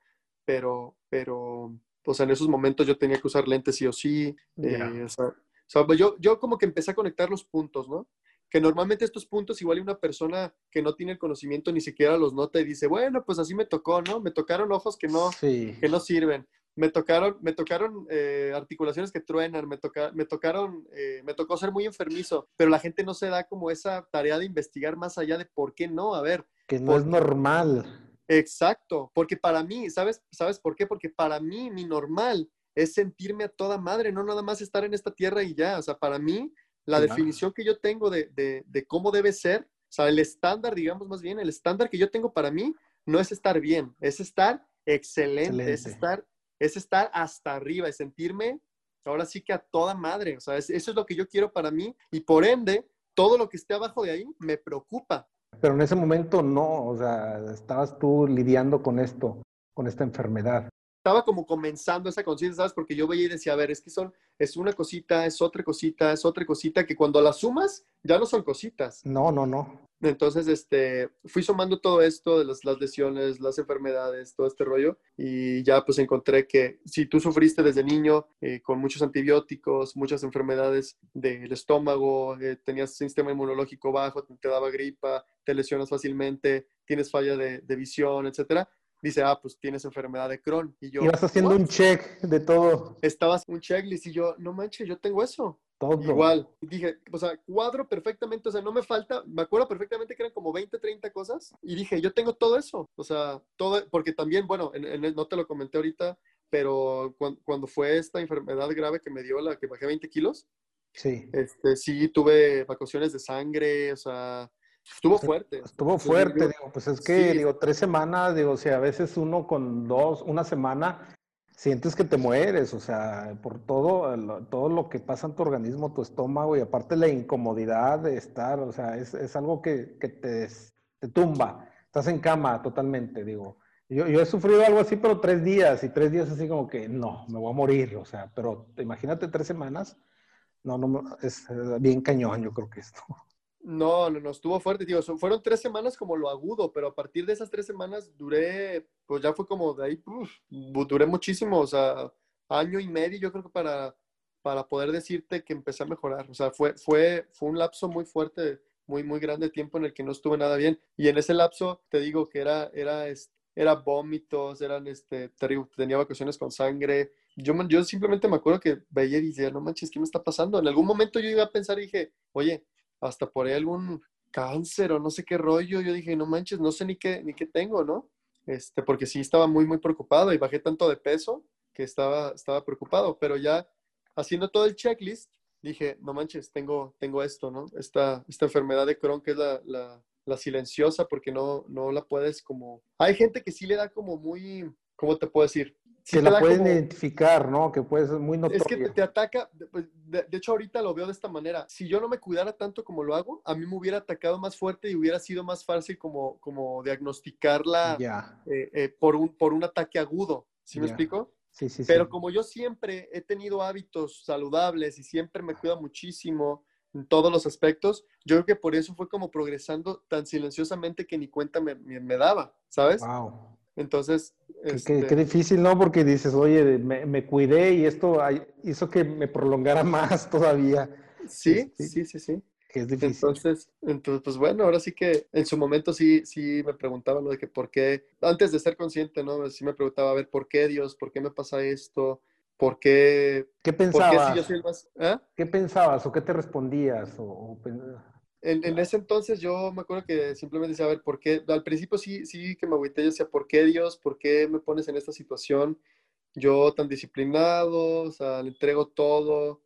pero, pero, pues en esos momentos yo tenía que usar lentes sí o sí, Ya. eh, o sea, o sea, pues yo, yo como que empecé a conectar los puntos, ¿no? Que normalmente estos puntos igual y una persona que no tiene el conocimiento ni siquiera los nota y dice, bueno, pues así me tocó, ¿no? Me tocaron ojos que no, Sí. que no sirven. Me tocaron, me tocaron eh, articulaciones que truenan, me, toca, me tocaron, eh, me tocó ser muy enfermizo, pero la gente no se da como esa tarea de investigar más allá de por qué no. A ver, Que no por- es normal. exacto, porque para mí, ¿sabes? ¿Sabes por qué? Porque para mí mi normal es sentirme a toda madre, no nada más estar en esta tierra y ya. O sea, para mí la Claro. definición que yo tengo de, de, de cómo debe ser, o sea, el estándar, digamos más bien, el estándar que yo tengo para mí no es estar bien, es estar excelente, es Excelente. estar, es estar hasta arriba, es sentirme ahora sí que a toda madre, o sea, es- eso es lo que yo quiero para mí y por ende, todo lo que esté abajo de ahí me preocupa. Pero en ese momento no, o sea, estabas tú lidiando con esto, con esta enfermedad. Estaba como comenzando esa conciencia, ¿sabes? Porque yo veía y decía, a ver, es que son, es una cosita, es otra cosita, es otra cosita, que cuando las sumas ya no son cositas. No, no, no. Entonces, este, fui sumando todo esto de las, las lesiones, las enfermedades, todo este rollo, y ya pues encontré que si tú sufriste desde niño eh, con muchos antibióticos, muchas enfermedades del estómago, eh, tenías sistema inmunológico bajo, te, te daba gripa, te lesionas fácilmente, tienes falla de, de visión, etcétera, dice, ah, pues tienes enfermedad de Crohn. Y yo, Y vas haciendo "What?". un check de todo, estabas un checklist y yo, no manches, yo tengo eso. todo. Igual. Y dije, o sea, cuadro perfectamente, o sea, no me falta, me acuerdo perfectamente que eran como 20, 30 cosas. Y dije, yo tengo todo eso. O sea, todo, porque también, bueno, en, en- no te lo comenté ahorita, pero cuando, cuando fue esta enfermedad grave que me dio, la que bajé 20 kilos, Sí. este, sí tuve evacuaciones de sangre, o sea, estuvo fuerte. Estuvo fuerte, digo, pues es que, sí. digo, tres semanas, digo, o sea, a veces uno con dos, una semana, sientes que te mueres, o sea, por todo, lo- todo lo que pasa en tu organismo, tu estómago, y aparte la incomodidad de estar, o sea, es, es algo que, que te, te tumba, estás en cama totalmente, digo. Yo, yo he sufrido algo así, pero tres días, y tres días así como que, no, me voy a morir, o sea, pero imagínate tres semanas, no, no, es eh, bien cañón, yo creo que esto. No, no, no, estuvo fuerte. Son- fueron tres semanas como lo agudo, pero a partir de esas tres semanas duré, pues ya fue como de ahí, uf, duré muchísimo, o sea, año y medio yo creo que para, para poder decirte que empecé a mejorar. O sea, fue, fue, fue un lapso muy fuerte, muy, muy grande de tiempo en el que no estuve nada bien. Y en ese lapso te digo que era, era, era vómitos, eran, este, terrible, tenía vacaciones con sangre. Yo, yo simplemente me acuerdo que veía y decía, no manches, ¿qué me está pasando? En algún momento yo iba a pensar y dije, oye, hasta por ahí algún, cáncer o no sé qué rollo. Yo dije, no manches, no sé ni qué, ni qué tengo, ¿no? Este, porque sí estaba muy, muy preocupado y bajé tanto de peso que estaba, estaba preocupado, pero ya haciendo todo el checklist, dije, no manches, tengo, tengo esto, ¿no? Esta, esta enfermedad de Crohn que es la, la, la silenciosa porque no, no la puedes como... Hay gente que sí le da como muy, ¿cómo te puedo decir? Que la pueden identificar, ¿no? Que puede ser muy notorio. Es que te, ataca, pues, de, hecho ahorita lo veo de esta manera. Si yo no me cuidara tanto como lo hago, a mí me hubiera atacado más fuerte y hubiera sido más fácil como, como diagnosticarla eh, eh, por, un, por un ataque agudo. ¿Sí me explico? Sí, sí, Pero como yo siempre he tenido hábitos saludables y siempre me cuido muchísimo en todos los aspectos, yo creo que por eso fue como progresando tan silenciosamente que ni cuenta me, me daba, ¿sabes? Wow. Entonces... Qué, este difícil, ¿no? Porque dices, oye, me, cuidé y esto hizo que me prolongara <laughs> más todavía. Sí, este, sí, sí, sí. Que es difícil. Entonces, entonces, pues bueno, ahora sí que en su momento sí, sí me preguntaba lo de que por qué, antes de ser consciente, ¿no? Sí me preguntaba, a ver, ¿por qué Dios? ¿Por qué me pasa esto? ¿Por qué? ¿Qué pensabas? ¿eh? ¿Qué pensabas o qué te respondías? O, en, ese entonces yo me acuerdo que simplemente decía, a ver, ¿por qué? Al principio sí, sí que me agüité, yo decía, ¿por qué Dios? ¿Por qué me pones en esta situación? Yo tan disciplinado, o sea, le entrego todo,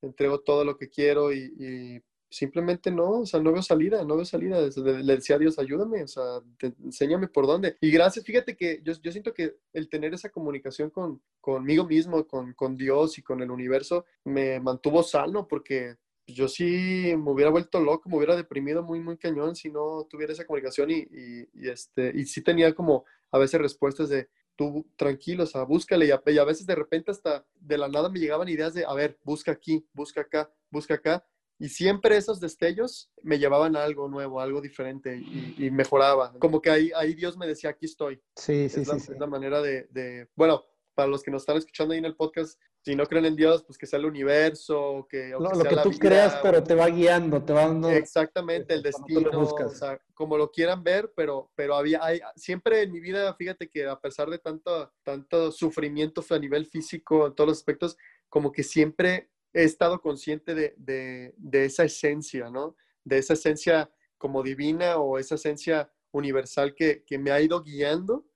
le entrego todo lo que quiero y, simplemente no, o sea, no veo salida, no veo salida. Le, decía a Dios, ayúdame, o sea, enséñame por dónde. Y gracias, fíjate que yo, yo siento que el tener esa comunicación con, conmigo mismo, con, con Dios y con el universo, me mantuvo sano porque yo sí me hubiera vuelto loco, me hubiera deprimido muy, muy cañón si no tuviera esa comunicación y, y, este, y sí tenía como a veces respuestas de, tú tranquilo, o sea, búscale y a, y a, veces de repente hasta de la nada me llegaban ideas de, a ver, busca aquí, busca acá, busca acá. Y siempre esos destellos me llevaban a algo nuevo, algo diferente y, mejoraba. Como que ahí, ahí Dios me decía, aquí estoy. Sí, sí, sí, Es la manera de, de, bueno, para los que nos están escuchando ahí en el podcast, si no creen en Dios, pues que sea el universo, que, lo que tú creas, pero te va guiando, te va dando... Exactamente, el destino, o sea, como lo quieran ver, pero, pero había, hay, siempre en mi vida, fíjate que a pesar de tanto, tanto sufrimiento a nivel físico, en todos los aspectos, como que siempre he estado consciente de, de, de esa esencia, ¿no? De esa esencia como divina o esa esencia universal que, que me ha ido guiando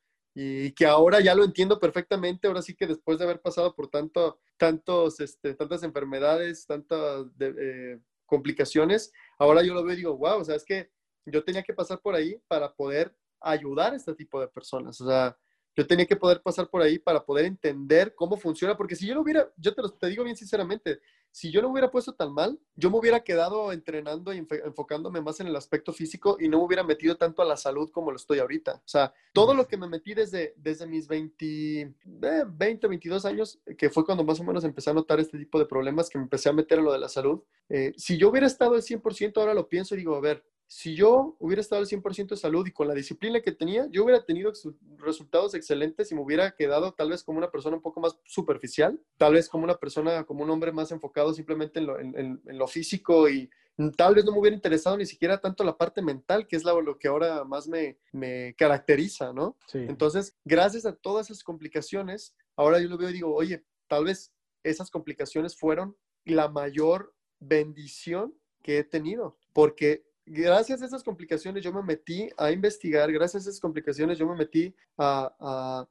y que ahora ya lo entiendo perfectamente, ahora sí que después de haber pasado por tanto, tantos, este, tantas enfermedades, tantas eh, complicaciones, ahora yo lo veo y digo, wow, o sea, es que yo tenía que pasar por ahí para poder ayudar a este tipo de personas, o sea, yo tenía que poder pasar por ahí para poder entender cómo funciona, porque si yo lo hubiera, yo te, digo bien sinceramente, si yo no hubiera puesto tan mal, yo me hubiera quedado entrenando y enfocándome más en el aspecto físico y no me hubiera metido tanto a la salud como lo estoy ahorita. O sea, todo lo que me metí desde, desde mis 20, 20, 22 años, que fue cuando más o menos empecé a notar este tipo de problemas, que me empecé a meter en lo de la salud, eh, si yo hubiera estado al 100%, ahora lo pienso y digo, a ver, si yo hubiera estado al 100% de salud y con la disciplina que tenía, yo hubiera tenido resultados excelentes y me hubiera quedado tal vez como una persona un poco más superficial, tal vez como una persona, como un hombre más enfocado simplemente en lo, físico y tal vez no me hubiera interesado ni siquiera tanto la parte mental, que es lo que ahora más me, me caracteriza, ¿no? Entonces, gracias a todas esas complicaciones, ahora yo lo veo y digo, oye, tal vez esas complicaciones fueron la mayor bendición que he tenido, porque gracias a esas complicaciones yo me metí a investigar, gracias a esas complicaciones yo me metí a,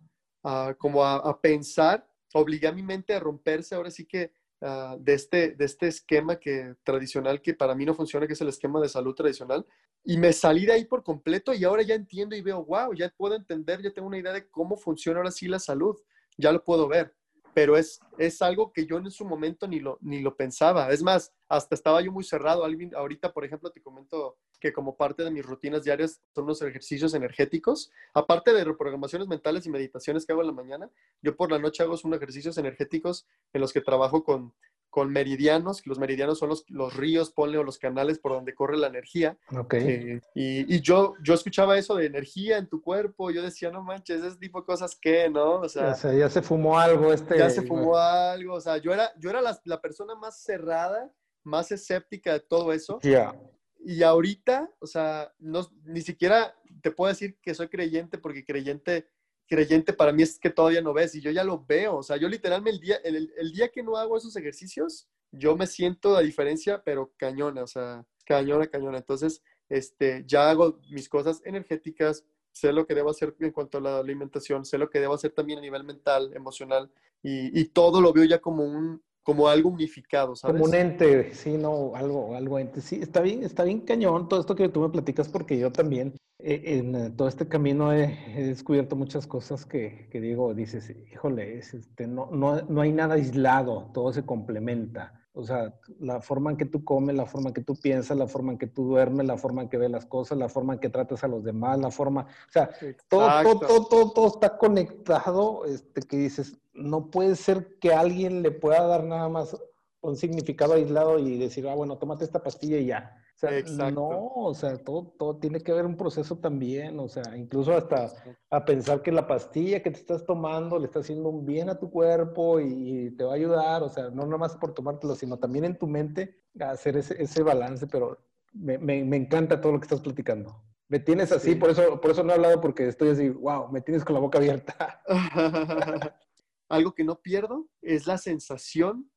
como a, pensar, obligué a mi mente a romperse ahora sí que ah, de, este, de este esquema que, tradicional que para mí no funciona, que es el esquema de salud tradicional, y me salí de ahí por completo y ahora ya entiendo y veo, wow, ya puedo entender, ya tengo una idea de cómo funciona ahora sí la salud, ya lo puedo ver pero es, es algo que yo en su momento ni lo, ni lo pensaba. Es más, hasta estaba yo muy cerrado. Ahorita, por ejemplo, te comento que como parte de mis rutinas diarias son los ejercicios energéticos. Aparte de reprogramaciones mentales y meditaciones que hago en la mañana, yo por la noche hago unos ejercicios energéticos en los que trabajo con con meridianos, los meridianos son los, los ríos, ponle, o los canales por donde corre la energía. Okay. Eh, y, yo, yo escuchaba eso de energía en tu cuerpo, yo decía, no manches, ese tipo de cosas que, ¿no? O sea, ya se fumó algo este... Ya se fumó algo, o sea, yo era, yo era la, la persona más cerrada, más escéptica de todo eso. Ya. Y ahorita, o sea, no, ni siquiera te puedo decir que soy creyente porque creyente creyente para mí es que todavía no ves y yo ya lo veo. O sea, yo literalmente el día, el, el día que no hago esos ejercicios, yo me siento la diferencia, pero cañona, o sea, cañona, cañona. Entonces, este, ya hago mis cosas energéticas, sé lo que debo hacer en cuanto a la alimentación, sé lo que debo hacer también a nivel mental, emocional, y, y todo lo veo ya como un, como algo unificado, ¿sabes? Como un ente, sí, no, algo, algo ente. Sí, está bien, está bien cañón todo esto que tú me platicas, porque yo también en eh, todo este camino he, descubierto muchas cosas que, que digo, dices, híjole, este, no, no, no hay nada aislado, todo se complementa. O sea, la forma en que tú comes, la forma en que tú piensas, la forma en que tú duermes, la forma en que ves las cosas, la forma en que tratas a los demás, la forma, o sea, todo, todo, todo, todo, está conectado, este, que dices, no puede ser que alguien le pueda dar nada más un significado aislado y decir, ah, bueno, tómate esta pastilla y ya. O sea, no, o sea, todo, todo tiene que haber un proceso también, o sea, incluso hasta a pensar que la pastilla que te estás tomando le está haciendo un bien a tu cuerpo y, te va a ayudar, o sea, no nada más por tomártelo, sino también en tu mente hacer ese, ese balance, pero me, me, me, encanta todo lo que estás platicando. Me tienes así, por, eso, por eso no he hablado, porque estoy así, wow, me tienes con la boca abierta. <laughs> Algo que no pierdo es la sensación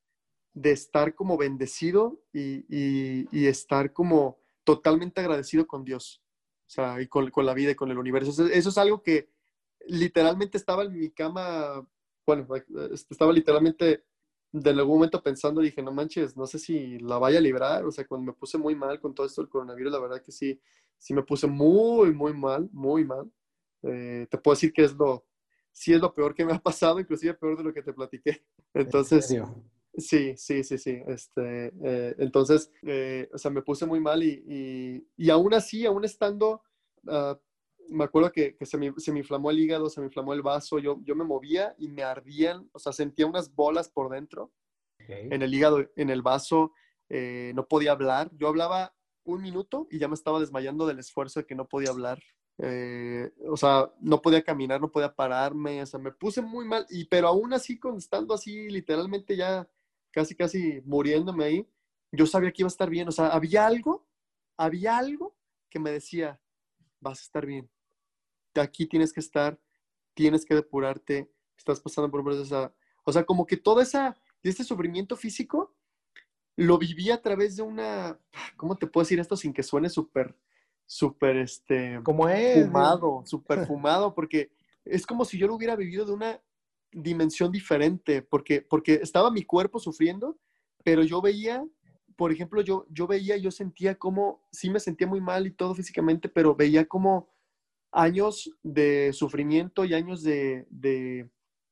de estar como bendecido y, y, estar como totalmente agradecido con Dios, o sea, y con, con la vida y con el universo. Eso, es algo que literalmente estaba en mi cama, bueno, este, estaba literalmente de algún momento pensando, dije, no manches, no sé si la vaya a librar, o sea, cuando me puse muy mal con todo esto del coronavirus, la verdad que sí, sí me puse muy, muy mal, muy mal. Eh, te puedo decir que es lo, sí es lo peor que me ha pasado, inclusive peor de lo que te platiqué. <laughs> Entonces, Sí, sí, sí, sí. Este, eh, entonces, eh, o sea, me puse muy mal y, y, y aún así, aún estando, uh, me acuerdo que, que se, me, se, me, inflamó el hígado, se me inflamó el vaso, yo, yo me movía y me ardían, o sea, sentía unas bolas por dentro, okay. en el hígado, en el vaso, eh, no podía hablar. Yo hablaba un minuto y ya me estaba desmayando del esfuerzo de que no podía hablar. Eh, o sea, no podía caminar, no podía pararme, o sea, me puse muy mal, y pero aún así, con, estando así, literalmente ya casi, casi muriéndome ahí, yo sabía que iba a estar bien. O sea, había algo, había algo que me decía, vas a estar bien. Aquí tienes que estar, tienes que depurarte, estás pasando por un proceso. O sea, como que todo esa, este sufrimiento físico, lo viví a través de una, ¿cómo te puedo decir esto sin que suene súper, súper, este, como es, fumado, súper fumado, porque es como si yo lo hubiera vivido de una dimensión diferente, porque, porque estaba mi cuerpo sufriendo, pero yo veía, por ejemplo, yo, yo veía, yo sentía como, sí me sentía muy mal y todo físicamente, pero veía como años de sufrimiento y años de, de,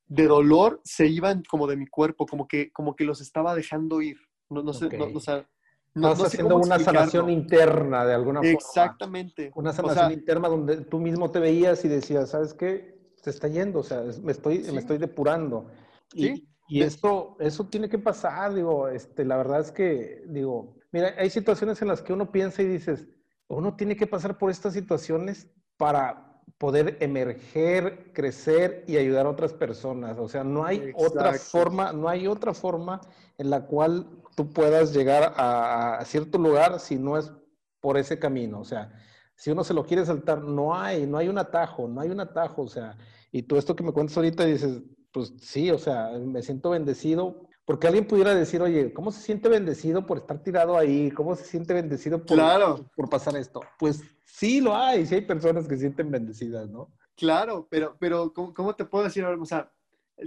de dolor se iban como de mi cuerpo, como que, como que los estaba dejando ir. No, no sé, no, o sea, no, Estás haciendo una sanación interna de alguna forma. Exactamente. Una sanación o sea, interna donde tú mismo te veías y decías, ¿sabes qué? Se está yendo, o sea, me estoy, me estoy depurando. Y, y esto, eso tiene que pasar, digo, este, la verdad es que, digo, mira, hay situaciones en las que uno piensa y dices, uno tiene que pasar por estas situaciones para poder emerger, crecer y ayudar a otras personas. O sea, no hay otra forma, no hay otra forma en la cual tú puedas llegar a, a, cierto lugar si no es por ese camino. O sea, si uno se lo quiere saltar, no hay, no hay un atajo, no hay un atajo, o sea, y tú esto que me cuentas ahorita dices, pues sí, o sea, me siento bendecido, porque alguien pudiera decir, oye, ¿cómo se siente bendecido por estar tirado ahí? ¿Cómo se siente bendecido por, claro. por pasar esto? Pues sí lo hay, sí hay personas que se sienten bendecidas, ¿no? Claro, pero, pero ¿cómo, te puedo decir? O sea,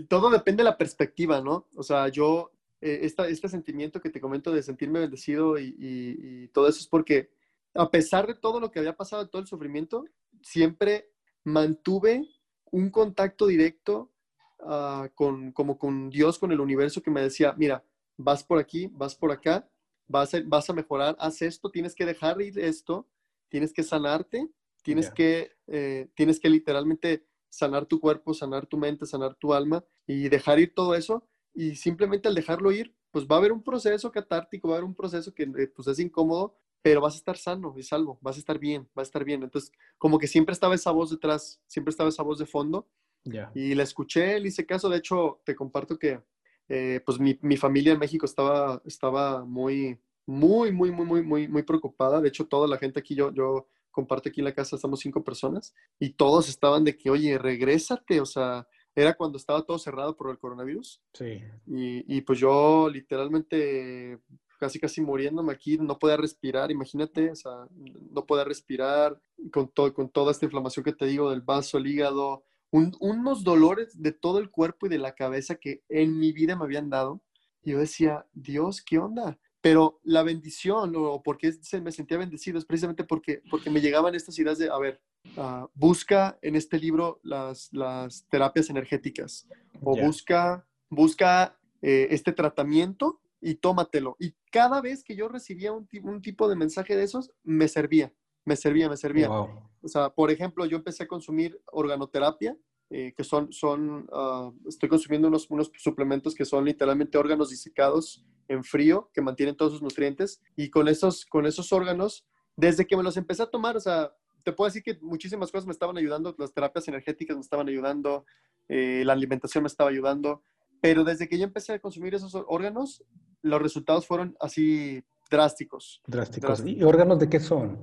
todo depende de la perspectiva, ¿no? O sea, yo, eh, esta, este sentimiento que te comento de sentirme bendecido y, y, y todo eso es porque a pesar de todo lo que había pasado, todo el sufrimiento, siempre mantuve un contacto directo uh, con, como con Dios, con el universo que me decía, mira, vas por aquí, vas por acá, vas a, vas a mejorar, haz esto, tienes que dejar ir esto, tienes que sanarte, tienes, yeah. que, eh, tienes que literalmente sanar tu cuerpo, sanar tu mente, sanar tu alma y dejar ir todo eso. Y simplemente al dejarlo ir, pues va a haber un proceso catártico, va a haber un proceso que eh, pues es incómodo, pero vas a estar sano y salvo, vas a estar bien, vas a estar bien. Entonces, como que siempre estaba esa voz detrás, siempre estaba esa voz de fondo. Yeah. Y la escuché, le hice caso. De hecho, te comparto que eh, pues mi, mi, familia en México estaba, estaba muy, muy, muy, muy, muy, muy, muy preocupada. De hecho, toda la gente aquí, yo, yo comparto aquí en la casa, estamos cinco personas, y todos estaban de que, oye, regrésate, o sea, era cuando estaba todo cerrado por el coronavirus. Sí. Y, y pues yo literalmente casi casi muriéndome aquí, no podía respirar, imagínate, o sea, no podía respirar con, todo, con toda esta inflamación que te digo del vaso, el hígado, unos dolores de todo el cuerpo y de la cabeza que en mi vida me habían dado. Y yo decía, Dios, ¿qué onda? Pero la bendición, o porque me sentía bendecido, es precisamente porque, porque me llegaban estas ideas de, a ver, ah, busca en este libro las, las terapias energéticas, o busca, busca eh, este tratamiento y tómatelo. Y cada vez que yo recibía un, un, tipo de mensaje de esos, me servía, me servía, me servía. O sea, por ejemplo, yo empecé a consumir organoterapia, eh, que son, son ah, estoy consumiendo unos, unos suplementos que son literalmente órganos disecados en frío, que mantienen todos sus nutrientes. Y con esos, con esos órganos, desde que me los empecé a tomar, o sea, te puedo decir que muchísimas cosas me estaban ayudando, las terapias energéticas me estaban ayudando, eh, la alimentación me estaba ayudando, pero desde que yo empecé a consumir esos órganos, los resultados fueron así drásticos. Drásticos. ¿Y órganos de qué son?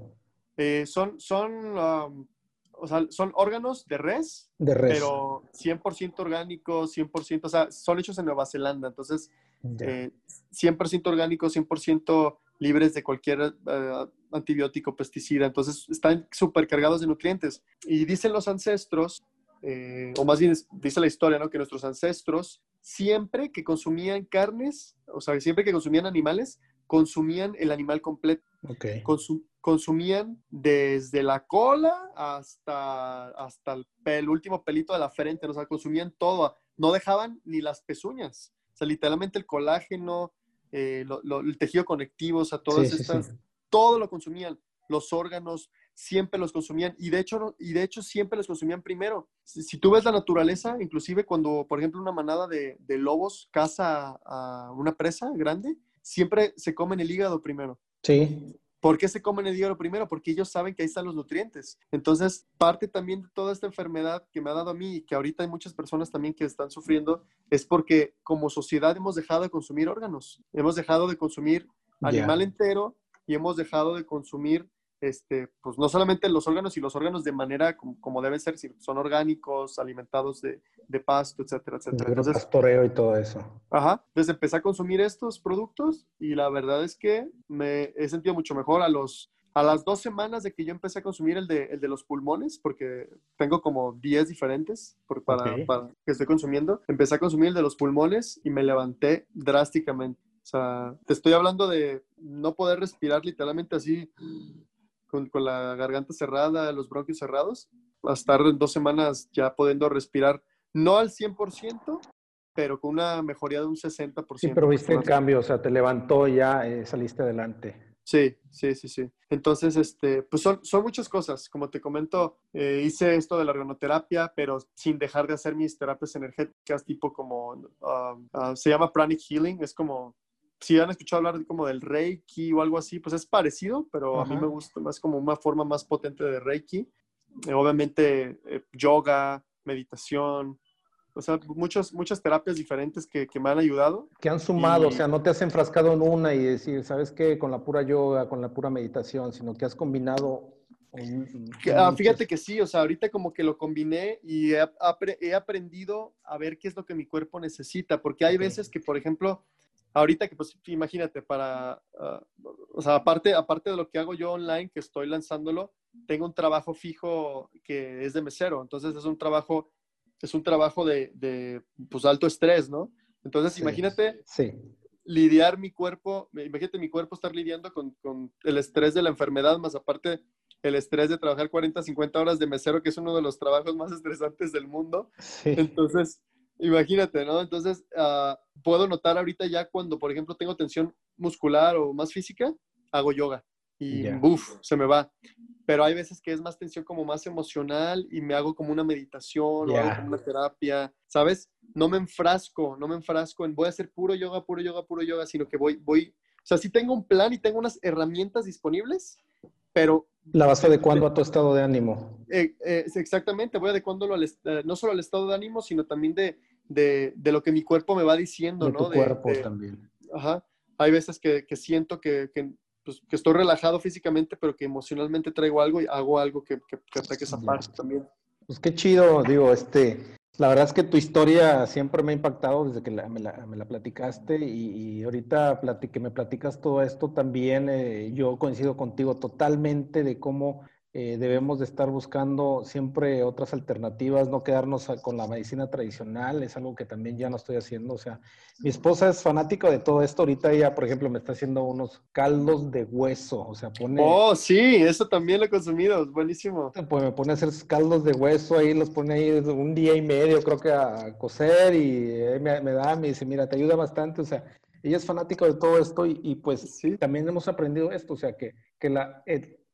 Eh, son, son, o sea, son órganos de res, de res. pero 100% orgánicos, 100%, o sea, son hechos en Nueva Zelanda, entonces 100% eh, orgánicos, 100% libres de cualquier eh, antibiótico, pesticida, entonces están súper cargados de nutrientes. Y dicen los ancestros, o más bien dice la historia, ¿no? Que nuestros ancestros siempre que consumían carnes, o sea, siempre que consumían animales, consumían el animal completo. Okay. consumían desde la cola hasta, hasta el, último pelito de la frente, o sea, consumían todo, no dejaban ni las pezuñas. O sea, literalmente el colágeno, eh, el tejido conectivo, o sea, todas estas, todo lo consumían. Los órganos, siempre los consumían y de hecho, y de hecho siempre los consumían primero. Si, tú ves la naturaleza, inclusive cuando, por ejemplo, una manada de, lobos caza a una presa grande, siempre se comen el hígado primero. Sí. ¿Por qué se comen el hígado primero? Porque ellos saben que ahí están los nutrientes. Entonces, parte también de toda esta enfermedad que me ha dado a mí y que ahorita hay muchas personas también que están sufriendo, es porque como sociedad hemos dejado de consumir órganos, hemos dejado de consumir animal entero y hemos dejado de consumir este, pues no solamente los órganos y los órganos de manera como, deben ser, si son orgánicos, alimentados de, de pasto, etcétera, etcétera. Entonces, pastoreo y todo eso. Ajá, entonces empecé a consumir estos productos y la verdad es que me he sentido mucho mejor a los, a las dos semanas de que yo empecé a consumir el de, el de los pulmones, porque tengo como 10 diferentes por, para, para, que estoy consumiendo, empecé a consumir el de los pulmones y me levanté drásticamente. O sea, te estoy hablando de no poder respirar literalmente así con, la garganta cerrada, los bronquios cerrados, a estar dos semanas ya pudiendo respirar, no al 100%, pero con una mejoría de un 60%. Sí, pero viste el cambio, o sea, te levantó ya eh, saliste adelante. Sí, sí, sí, sí. Entonces, este, pues son, son muchas cosas. Como te comento, eh, hice esto de la organoterapia, pero sin dejar de hacer mis terapias energéticas, tipo como, um, uh, se llama pranic healing, es como si han escuchado hablar como del Reiki o algo así, pues es parecido, pero a mí me gusta más como una forma más potente de Reiki. Eh, obviamente, eh, yoga, meditación, o sea, muchas, muchas terapias diferentes que, que me han ayudado. Que han sumado, o sea, no te has enfrascado en una y decir, ¿sabes qué? Con la pura yoga, con la pura meditación, sino que has combinado. Ah, fíjate que sí, o sea, ahorita como que lo combiné y he, he, aprendido a ver qué es lo que mi cuerpo necesita, porque hay veces que, por ejemplo, ahorita que pues imagínate, para, ah, o sea, aparte, aparte de lo que hago yo online, que estoy lanzándolo, tengo un trabajo fijo que es de mesero, entonces es un trabajo, es un trabajo de, de pues alto estrés, ¿no? Entonces imagínate sí. lidiar mi cuerpo, imagínate mi cuerpo estar lidiando con, con el estrés de la enfermedad, más aparte el estrés de trabajar 40, 50 horas de mesero, que es uno de los trabajos más estresantes del mundo. Sí. Entonces, Imagínate, ¿no? Entonces, ah, puedo notar ahorita ya cuando, por ejemplo, tengo tensión muscular o más física, hago yoga y ¡buf! se me va. Pero hay veces que es más tensión como más emocional y me hago como una meditación o hago como una terapia, ¿sabes? No me enfrasco, no me enfrasco en voy a hacer puro yoga, puro yoga, puro yoga, sino que voy, voy, o sea, sí tengo un plan y tengo unas herramientas disponibles, pero... La vas adecuando a tu estado de ánimo. Eh, eh, exactamente, voy adecuándolo al, eh, no solo al estado de ánimo, sino también de, de, de, lo que mi cuerpo me va diciendo, de ¿no? Tu cuerpo también. Ajá. Hay veces que, que siento que, que, pues, que, estoy relajado físicamente, pero que emocionalmente traigo algo y hago algo que, que ataque esa parte también. Pues qué chido, digo, este, La verdad es que tu historia siempre me ha impactado desde que me, la, platicaste y, ahorita que me platicas todo esto también, eh, yo coincido contigo totalmente de cómo eh, debemos de estar buscando siempre otras alternativas, no quedarnos con la medicina tradicional, es algo que también ya no estoy haciendo. O sea, mi esposa es fanática de todo esto. Ahorita ella, por ejemplo, me está haciendo unos caldos de hueso. O sea, pone. Oh, sí, eso también lo he consumido, buenísimo. Pues me pone a hacer caldos de hueso ahí, los pone ahí un día y medio, creo que a cocer y me, me da, me dice, mira, te ayuda bastante. O sea, ella es fanática de todo esto y, pues sí. también hemos aprendido esto, o sea, que, que la,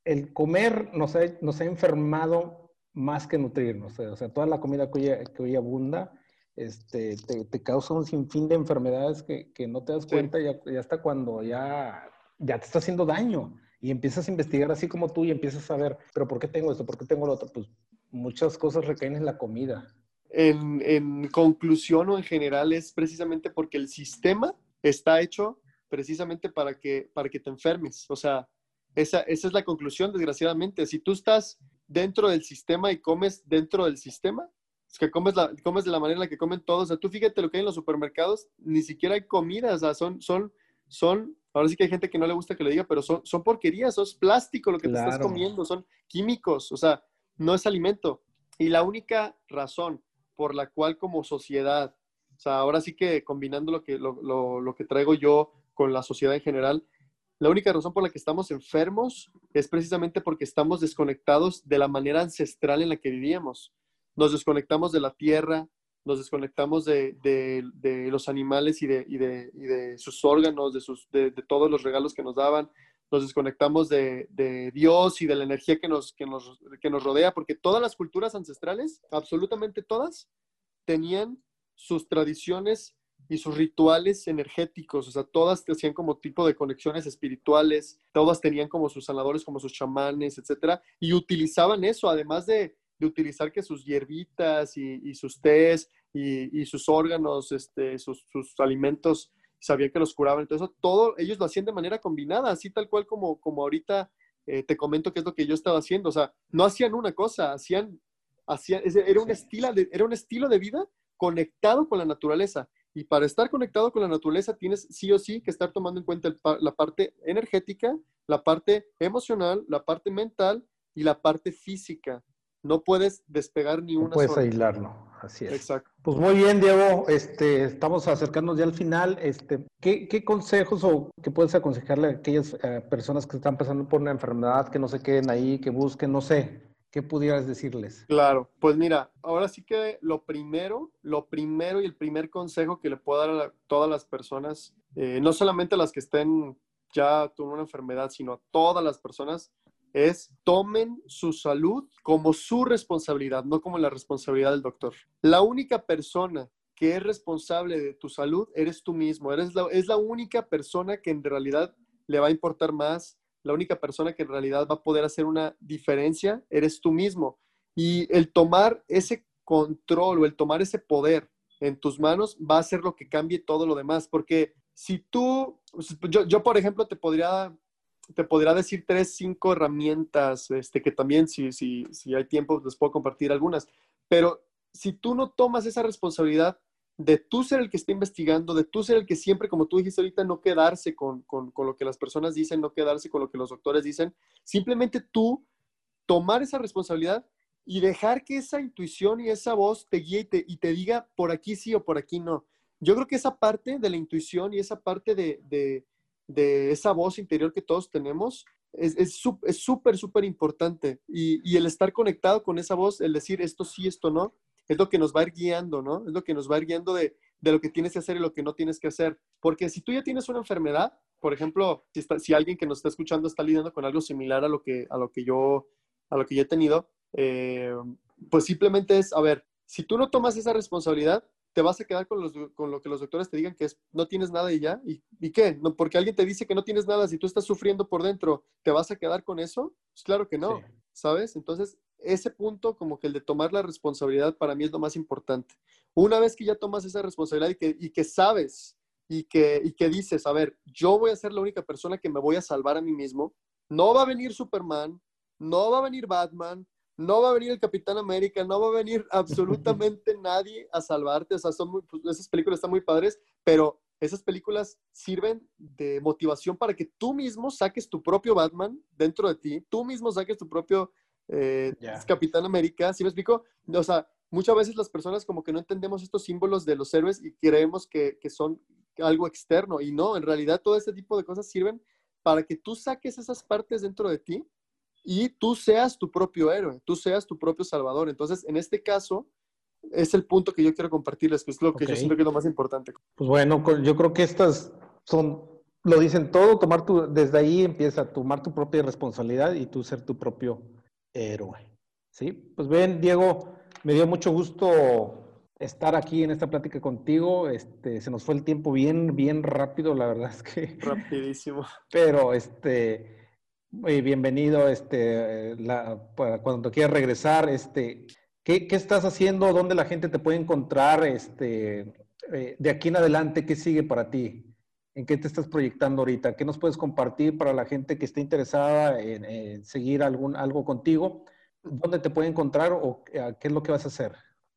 el comer nos ha, nos ha enfermado más que nutrirnos. O sea, toda la comida que hoy, que hoy abunda este, te, causa un sinfín de enfermedades que, que no te das cuenta ya, ya, hasta cuando ya, ya te está haciendo daño. Y empiezas a investigar así como tú y empiezas a ver, pero ¿por qué tengo esto? ¿Por qué tengo lo otro? Pues muchas cosas recaen en la comida. En, en conclusión o en general es precisamente porque el sistema está hecho precisamente para que, para que te enfermes. O sea, esa, es la conclusión, desgraciadamente. Si tú estás dentro del sistema y comes dentro del sistema, es que comes, la, comes de la manera en la que comen todos. O sea, tú fíjate lo que hay en los supermercados, ni siquiera hay comida, o sea, son, son, son, ahora sí que hay gente que no le gusta que le diga, pero son, son porquerías, es plástico lo que te estás comiendo, son químicos, o sea, no es alimento. Y la única razón por la cual como sociedad, o sea, ahora sí que combinando lo que, lo, lo que traigo yo con la sociedad en general, la única razón por la que estamos enfermos es precisamente porque estamos desconectados de la manera ancestral en la que vivíamos. Nos desconectamos de la tierra, nos desconectamos de, los animales y, de, sus órganos, de, sus, de, todos los regalos que nos daban, nos desconectamos de, Dios y de la energía que nos, que, nos, que nos rodea, porque todas las culturas ancestrales, absolutamente todas, tenían sus tradiciones y sus rituales energéticos, o sea, todas hacían como tipo de conexiones espirituales, todas tenían como sus sanadores, como sus chamanes, etcétera, y utilizaban eso, además de, utilizar que sus hierbitas y, sus tés y, sus órganos, este, sus, alimentos, sabían que los curaban, entonces todo, ellos lo hacían de manera combinada, así tal cual como, como ahorita eh, te comento que es lo que yo estaba haciendo, o sea, no hacían una cosa, hacían, hacían era, un estilo de, era un estilo de vida conectado con la naturaleza. Y para estar conectado con la naturaleza tienes sí o sí que estar tomando en cuenta la parte energética, la parte emocional, la parte mental y la parte física. No puedes despegar ni una. No puedes aislarlo, así es. Exacto. Pues muy bien, Diego. Este, estamos acercándonos ya al final. Este, ¿qué, consejos o qué puedes aconsejarle a aquellas eh, personas que están pasando por una enfermedad, que no se queden ahí, que busquen, no sé, ¿qué pudieras decirles? Claro, pues mira, ahora sí que lo primero, lo primero y el primer consejo que le puedo dar a todas las personas, eh, no solamente a las que estén ya con una enfermedad, sino a todas las personas, es tomen su salud como su responsabilidad, no como la responsabilidad del doctor. La única persona que es responsable de tu salud eres tú mismo, eres es la única persona que en realidad le va a importar más la única persona que en realidad va a poder hacer una diferencia eres tú mismo. Y el tomar ese control o el tomar ese poder en tus manos va a ser lo que cambie todo lo demás. Porque si tú, yo, yo por ejemplo, te podría, te podría decir tres, cinco herramientas, este, que también si, si, si hay tiempo les puedo compartir algunas. Pero si tú no tomas esa responsabilidad, de tú ser el que está investigando, de tú ser el que siempre, como tú dijiste ahorita, no quedarse con, lo que las personas dicen, no quedarse con lo que los doctores dicen, simplemente tú tomar esa responsabilidad y dejar que esa intuición y esa voz te guíe y te, diga por aquí sí o por aquí no. Yo creo que esa parte de la intuición y esa parte de, esa voz interior que todos tenemos es súper, súper importante. Y, y el estar conectado con esa voz, el decir esto sí, esto no, es lo que nos va a ir guiando, ¿no? Es lo que nos va a ir guiando de, lo que tienes que hacer y lo que no tienes que hacer. Porque si tú ya tienes una enfermedad, por ejemplo, si, si alguien que nos está escuchando está lidiando con algo similar a lo que, a lo que, yo, a lo que yo he tenido, eh, pues simplemente es, a ver, si tú no tomas esa responsabilidad, te vas a quedar con, lo que los doctores te digan que es, no tienes nada y ya. ¿Y, qué? No, porque alguien te dice que no tienes nada, si tú estás sufriendo por dentro, ¿te vas a quedar con eso? Pues claro que no, ¿sabes? Entonces, ese punto, como que el de tomar la responsabilidad, para mí es lo más importante. Una vez que ya tomas esa responsabilidad y que, y que sabes y que, y que dices, a ver, yo voy a ser la única persona que me voy a salvar a mí mismo, no va a venir Superman, no va a venir Batman, no va a venir el Capitán América, no va a venir <laughs> absolutamente nadie a salvarte. O sea, son pues, esas películas están muy padres, pero esas películas sirven de motivación para que tú mismo saques tu propio Batman dentro de ti, tú mismo saques tu propio eh, Capitán América. ¿Sí me explico? O sea, muchas veces las personas como que no entendemos estos símbolos de los héroes y creemos que, que son algo externo y no, en realidad todo este tipo de cosas sirven para que tú saques esas partes dentro de ti y tú seas tu propio héroe, tú seas tu propio salvador. Entonces, en este caso, es el punto que yo quiero compartirles, que es lo que yo siento que es lo más importante. Pues bueno, yo creo que estas son, lo dicen todo, tomar tu, desde ahí empieza a tomar tu propia responsabilidad y tú ser tu propio héroe. ¿Sí? Pues bien, Diego, me dio mucho gusto estar aquí en esta plática contigo. Este, se nos fue el tiempo bien, bien rápido, la verdad es que. <laughs> Rapidísimo. Pero, este, bienvenido, este, la, para cuando quieras regresar, este, ¿qué, ¿qué, estás haciendo? ¿Dónde la gente te puede encontrar? Este, eh, de aquí en adelante, ¿qué sigue para ti? ¿En qué te estás proyectando ahorita? ¿Qué nos puedes compartir para la gente que esté interesada en, seguir algún, algo contigo? ¿Dónde te puede encontrar o qué es lo que vas a hacer?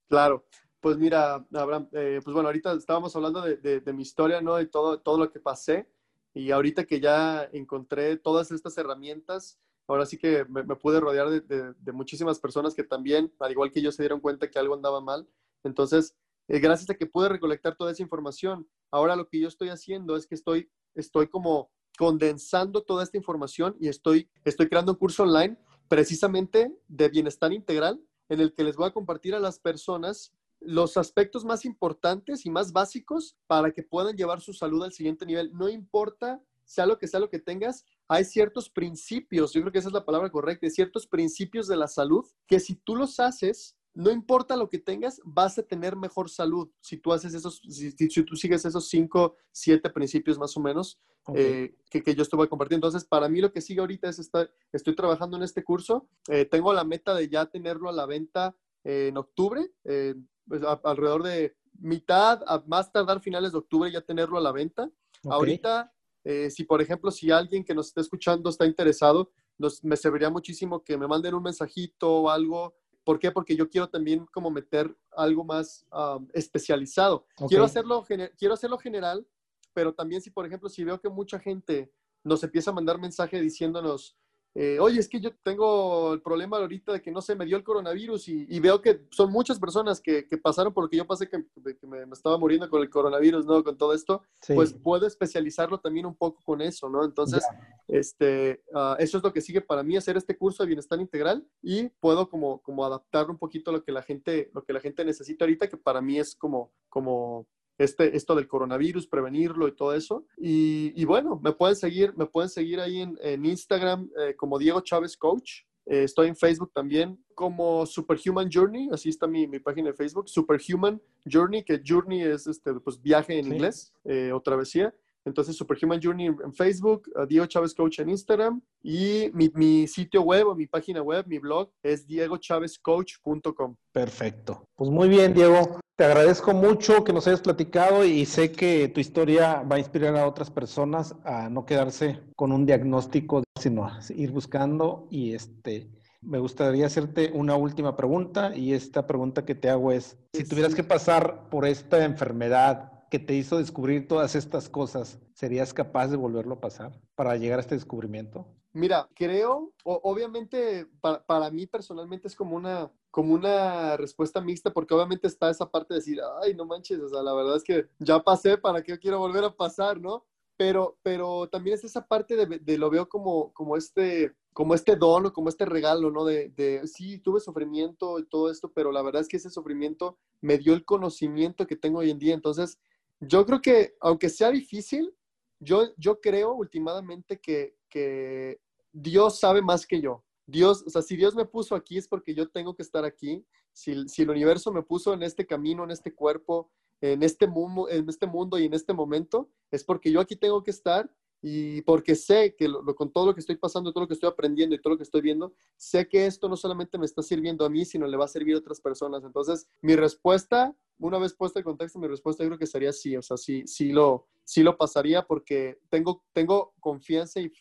Claro, pues mira, Abraham, eh, pues bueno, ahorita estábamos hablando de, mi historia, ¿no? De todo, todo lo que pasé. Y ahorita que ya encontré todas estas herramientas, ahora sí que me, pude rodear de, muchísimas personas que también, al igual que yo, se dieron cuenta que algo andaba mal. Entonces, eh, gracias a que pude recolectar toda esa información, ahora lo que yo estoy haciendo es que estoy, estoy como condensando toda esta información y estoy, estoy creando un curso online precisamente de bienestar integral en el que les voy a compartir a las personas los aspectos más importantes y más básicos para que puedan llevar su salud al siguiente nivel. No importa sea lo que sea lo que tengas, hay ciertos principios, yo creo que esa es la palabra correcta, ciertos principios de la salud que si tú los haces, no importa lo que tengas, vas a tener mejor salud. Si tú haces esos, si, tú sigues esos cinco, siete principios más o menos eh, que, que, yo estuve compartiendo. Entonces, para mí lo que sigue ahorita es estar, estoy trabajando en este curso. Eh, tengo la meta de ya tenerlo a la venta en octubre. Pues, alrededor de mitad, a más tardar finales de octubre ya tenerlo a la venta. Ahorita, eh, si por ejemplo, si alguien que nos está escuchando está interesado, nos, me serviría muchísimo que me manden un mensajito o algo. ¿Por qué? Porque yo quiero también como meter algo más especializado. Quiero, hacerlo, quiero hacerlo general, pero también si, por ejemplo, si veo que mucha gente nos empieza a mandar mensaje diciéndonos, eh, oye, es que yo tengo el problema ahorita de que no se me dio el coronavirus y, veo que son muchas personas que, pasaron por lo que yo pasé, que, me, estaba muriendo con el coronavirus, ¿no? Con todo esto, pues puedo especializarlo también un poco con eso, ¿no? Entonces, este, ah, eso es lo que sigue para mí, hacer este curso de bienestar integral y puedo como, como adaptar un poquito lo que la gente, lo que la gente necesita ahorita, que para mí es como, como este, esto del coronavirus, prevenirlo y todo eso. Y, bueno, me pueden seguir, me pueden seguir ahí en, Instagram eh, como Diego Chávez Coach. Eh, estoy en Facebook también como Superhuman Journey, así está mi, mi, página de Facebook, Superhuman Journey, que Journey es este, pues, viaje en inglés eh, o travesía. Entonces, Superhuman Journey en Facebook, Diego Chávez Coach en Instagram y mi, mi, sitio web o mi página web, mi blog es diegochavezcoach.com. Perfecto. Pues muy bien, Diego. Te agradezco mucho que nos hayas platicado y sé que tu historia va a inspirar a otras personas a no quedarse con un diagnóstico, sino a ir buscando y este me gustaría hacerte una última pregunta y esta pregunta que te hago es, si tuvieras que pasar por esta enfermedad que te hizo descubrir todas estas cosas, ¿serías capaz de volverlo a pasar para llegar a este descubrimiento? Mira, creo, obviamente para, mí personalmente es como una, como una respuesta mixta, porque obviamente está esa parte de decir, ay, no manches, o sea, la verdad es que ya pasé, ¿para qué quiero volver a pasar, no? Pero, pero también es esa parte de, lo veo como, como este, como este don o como este regalo, ¿no? De, de, sí, tuve sufrimiento y todo esto, pero la verdad es que ese sufrimiento me dio el conocimiento que tengo hoy en día. Entonces, yo creo que, aunque sea difícil, yo, yo creo últimamente que, que Dios sabe más que yo. Dios, o sea, si Dios me puso aquí es porque yo tengo que estar aquí. Si, si el universo me puso en este camino, en este cuerpo, en este, mundo, en este mundo y en este momento, es porque yo aquí tengo que estar y porque sé que con todo lo que estoy pasando, todo lo que estoy aprendiendo y todo lo que estoy viendo, sé que esto no solamente me está sirviendo a mí, sino le va a servir a otras personas. Entonces, mi respuesta, una vez puesta el contexto, mi respuesta yo creo que sería sí, o sea, sí, sí lo, sí lo pasaría porque tengo, tengo confianza y,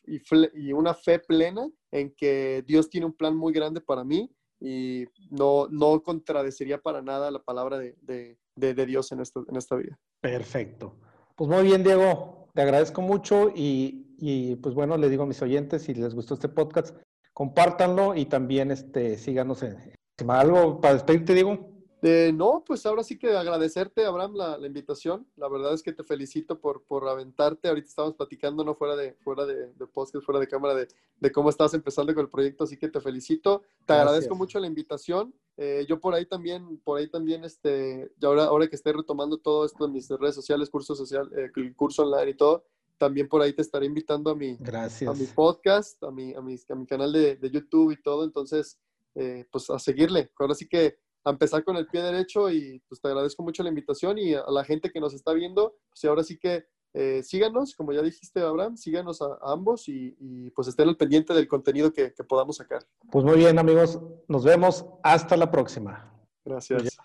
una fe plena en que Dios tiene un plan muy grande para mí y no, no contradeciría para nada la palabra de, de, Dios en esta, en esta vida. Perfecto. Pues muy bien, Diego, te agradezco mucho y, y, pues bueno, le digo a mis oyentes, si les gustó este podcast, compártanlo y también este, síganos en... ¿Algo para despedirte, Diego? no, pues ahora sí que agradecerte, Abraham, la, la, invitación. La verdad es que te felicito por, por aventarte. Ahorita estábamos platicando, ¿no? Fuera de, fuera de, de podcast, fuera de cámara, de, de, cómo estás empezando con el proyecto, así que te felicito. Te agradezco mucho la invitación. Eh, yo por ahí también, por ahí también, este, y ahora, ahora que estoy retomando todo esto en mis redes sociales, curso social, eh, el curso online y todo, también por ahí te estaré invitando a mi, Gracias. a mi podcast, a mi, a mi, a mi canal de, de YouTube y todo. Entonces, eh, pues a seguirle. Ahora sí que a empezar con el pie derecho y pues te agradezco mucho la invitación y a la gente que nos está viendo, pues ahora sí que eh, síganos, como ya dijiste Abraham, síganos a, ambos y, pues estén al pendiente del contenido que, que podamos sacar. Pues muy bien amigos, nos vemos, hasta la próxima. Gracias.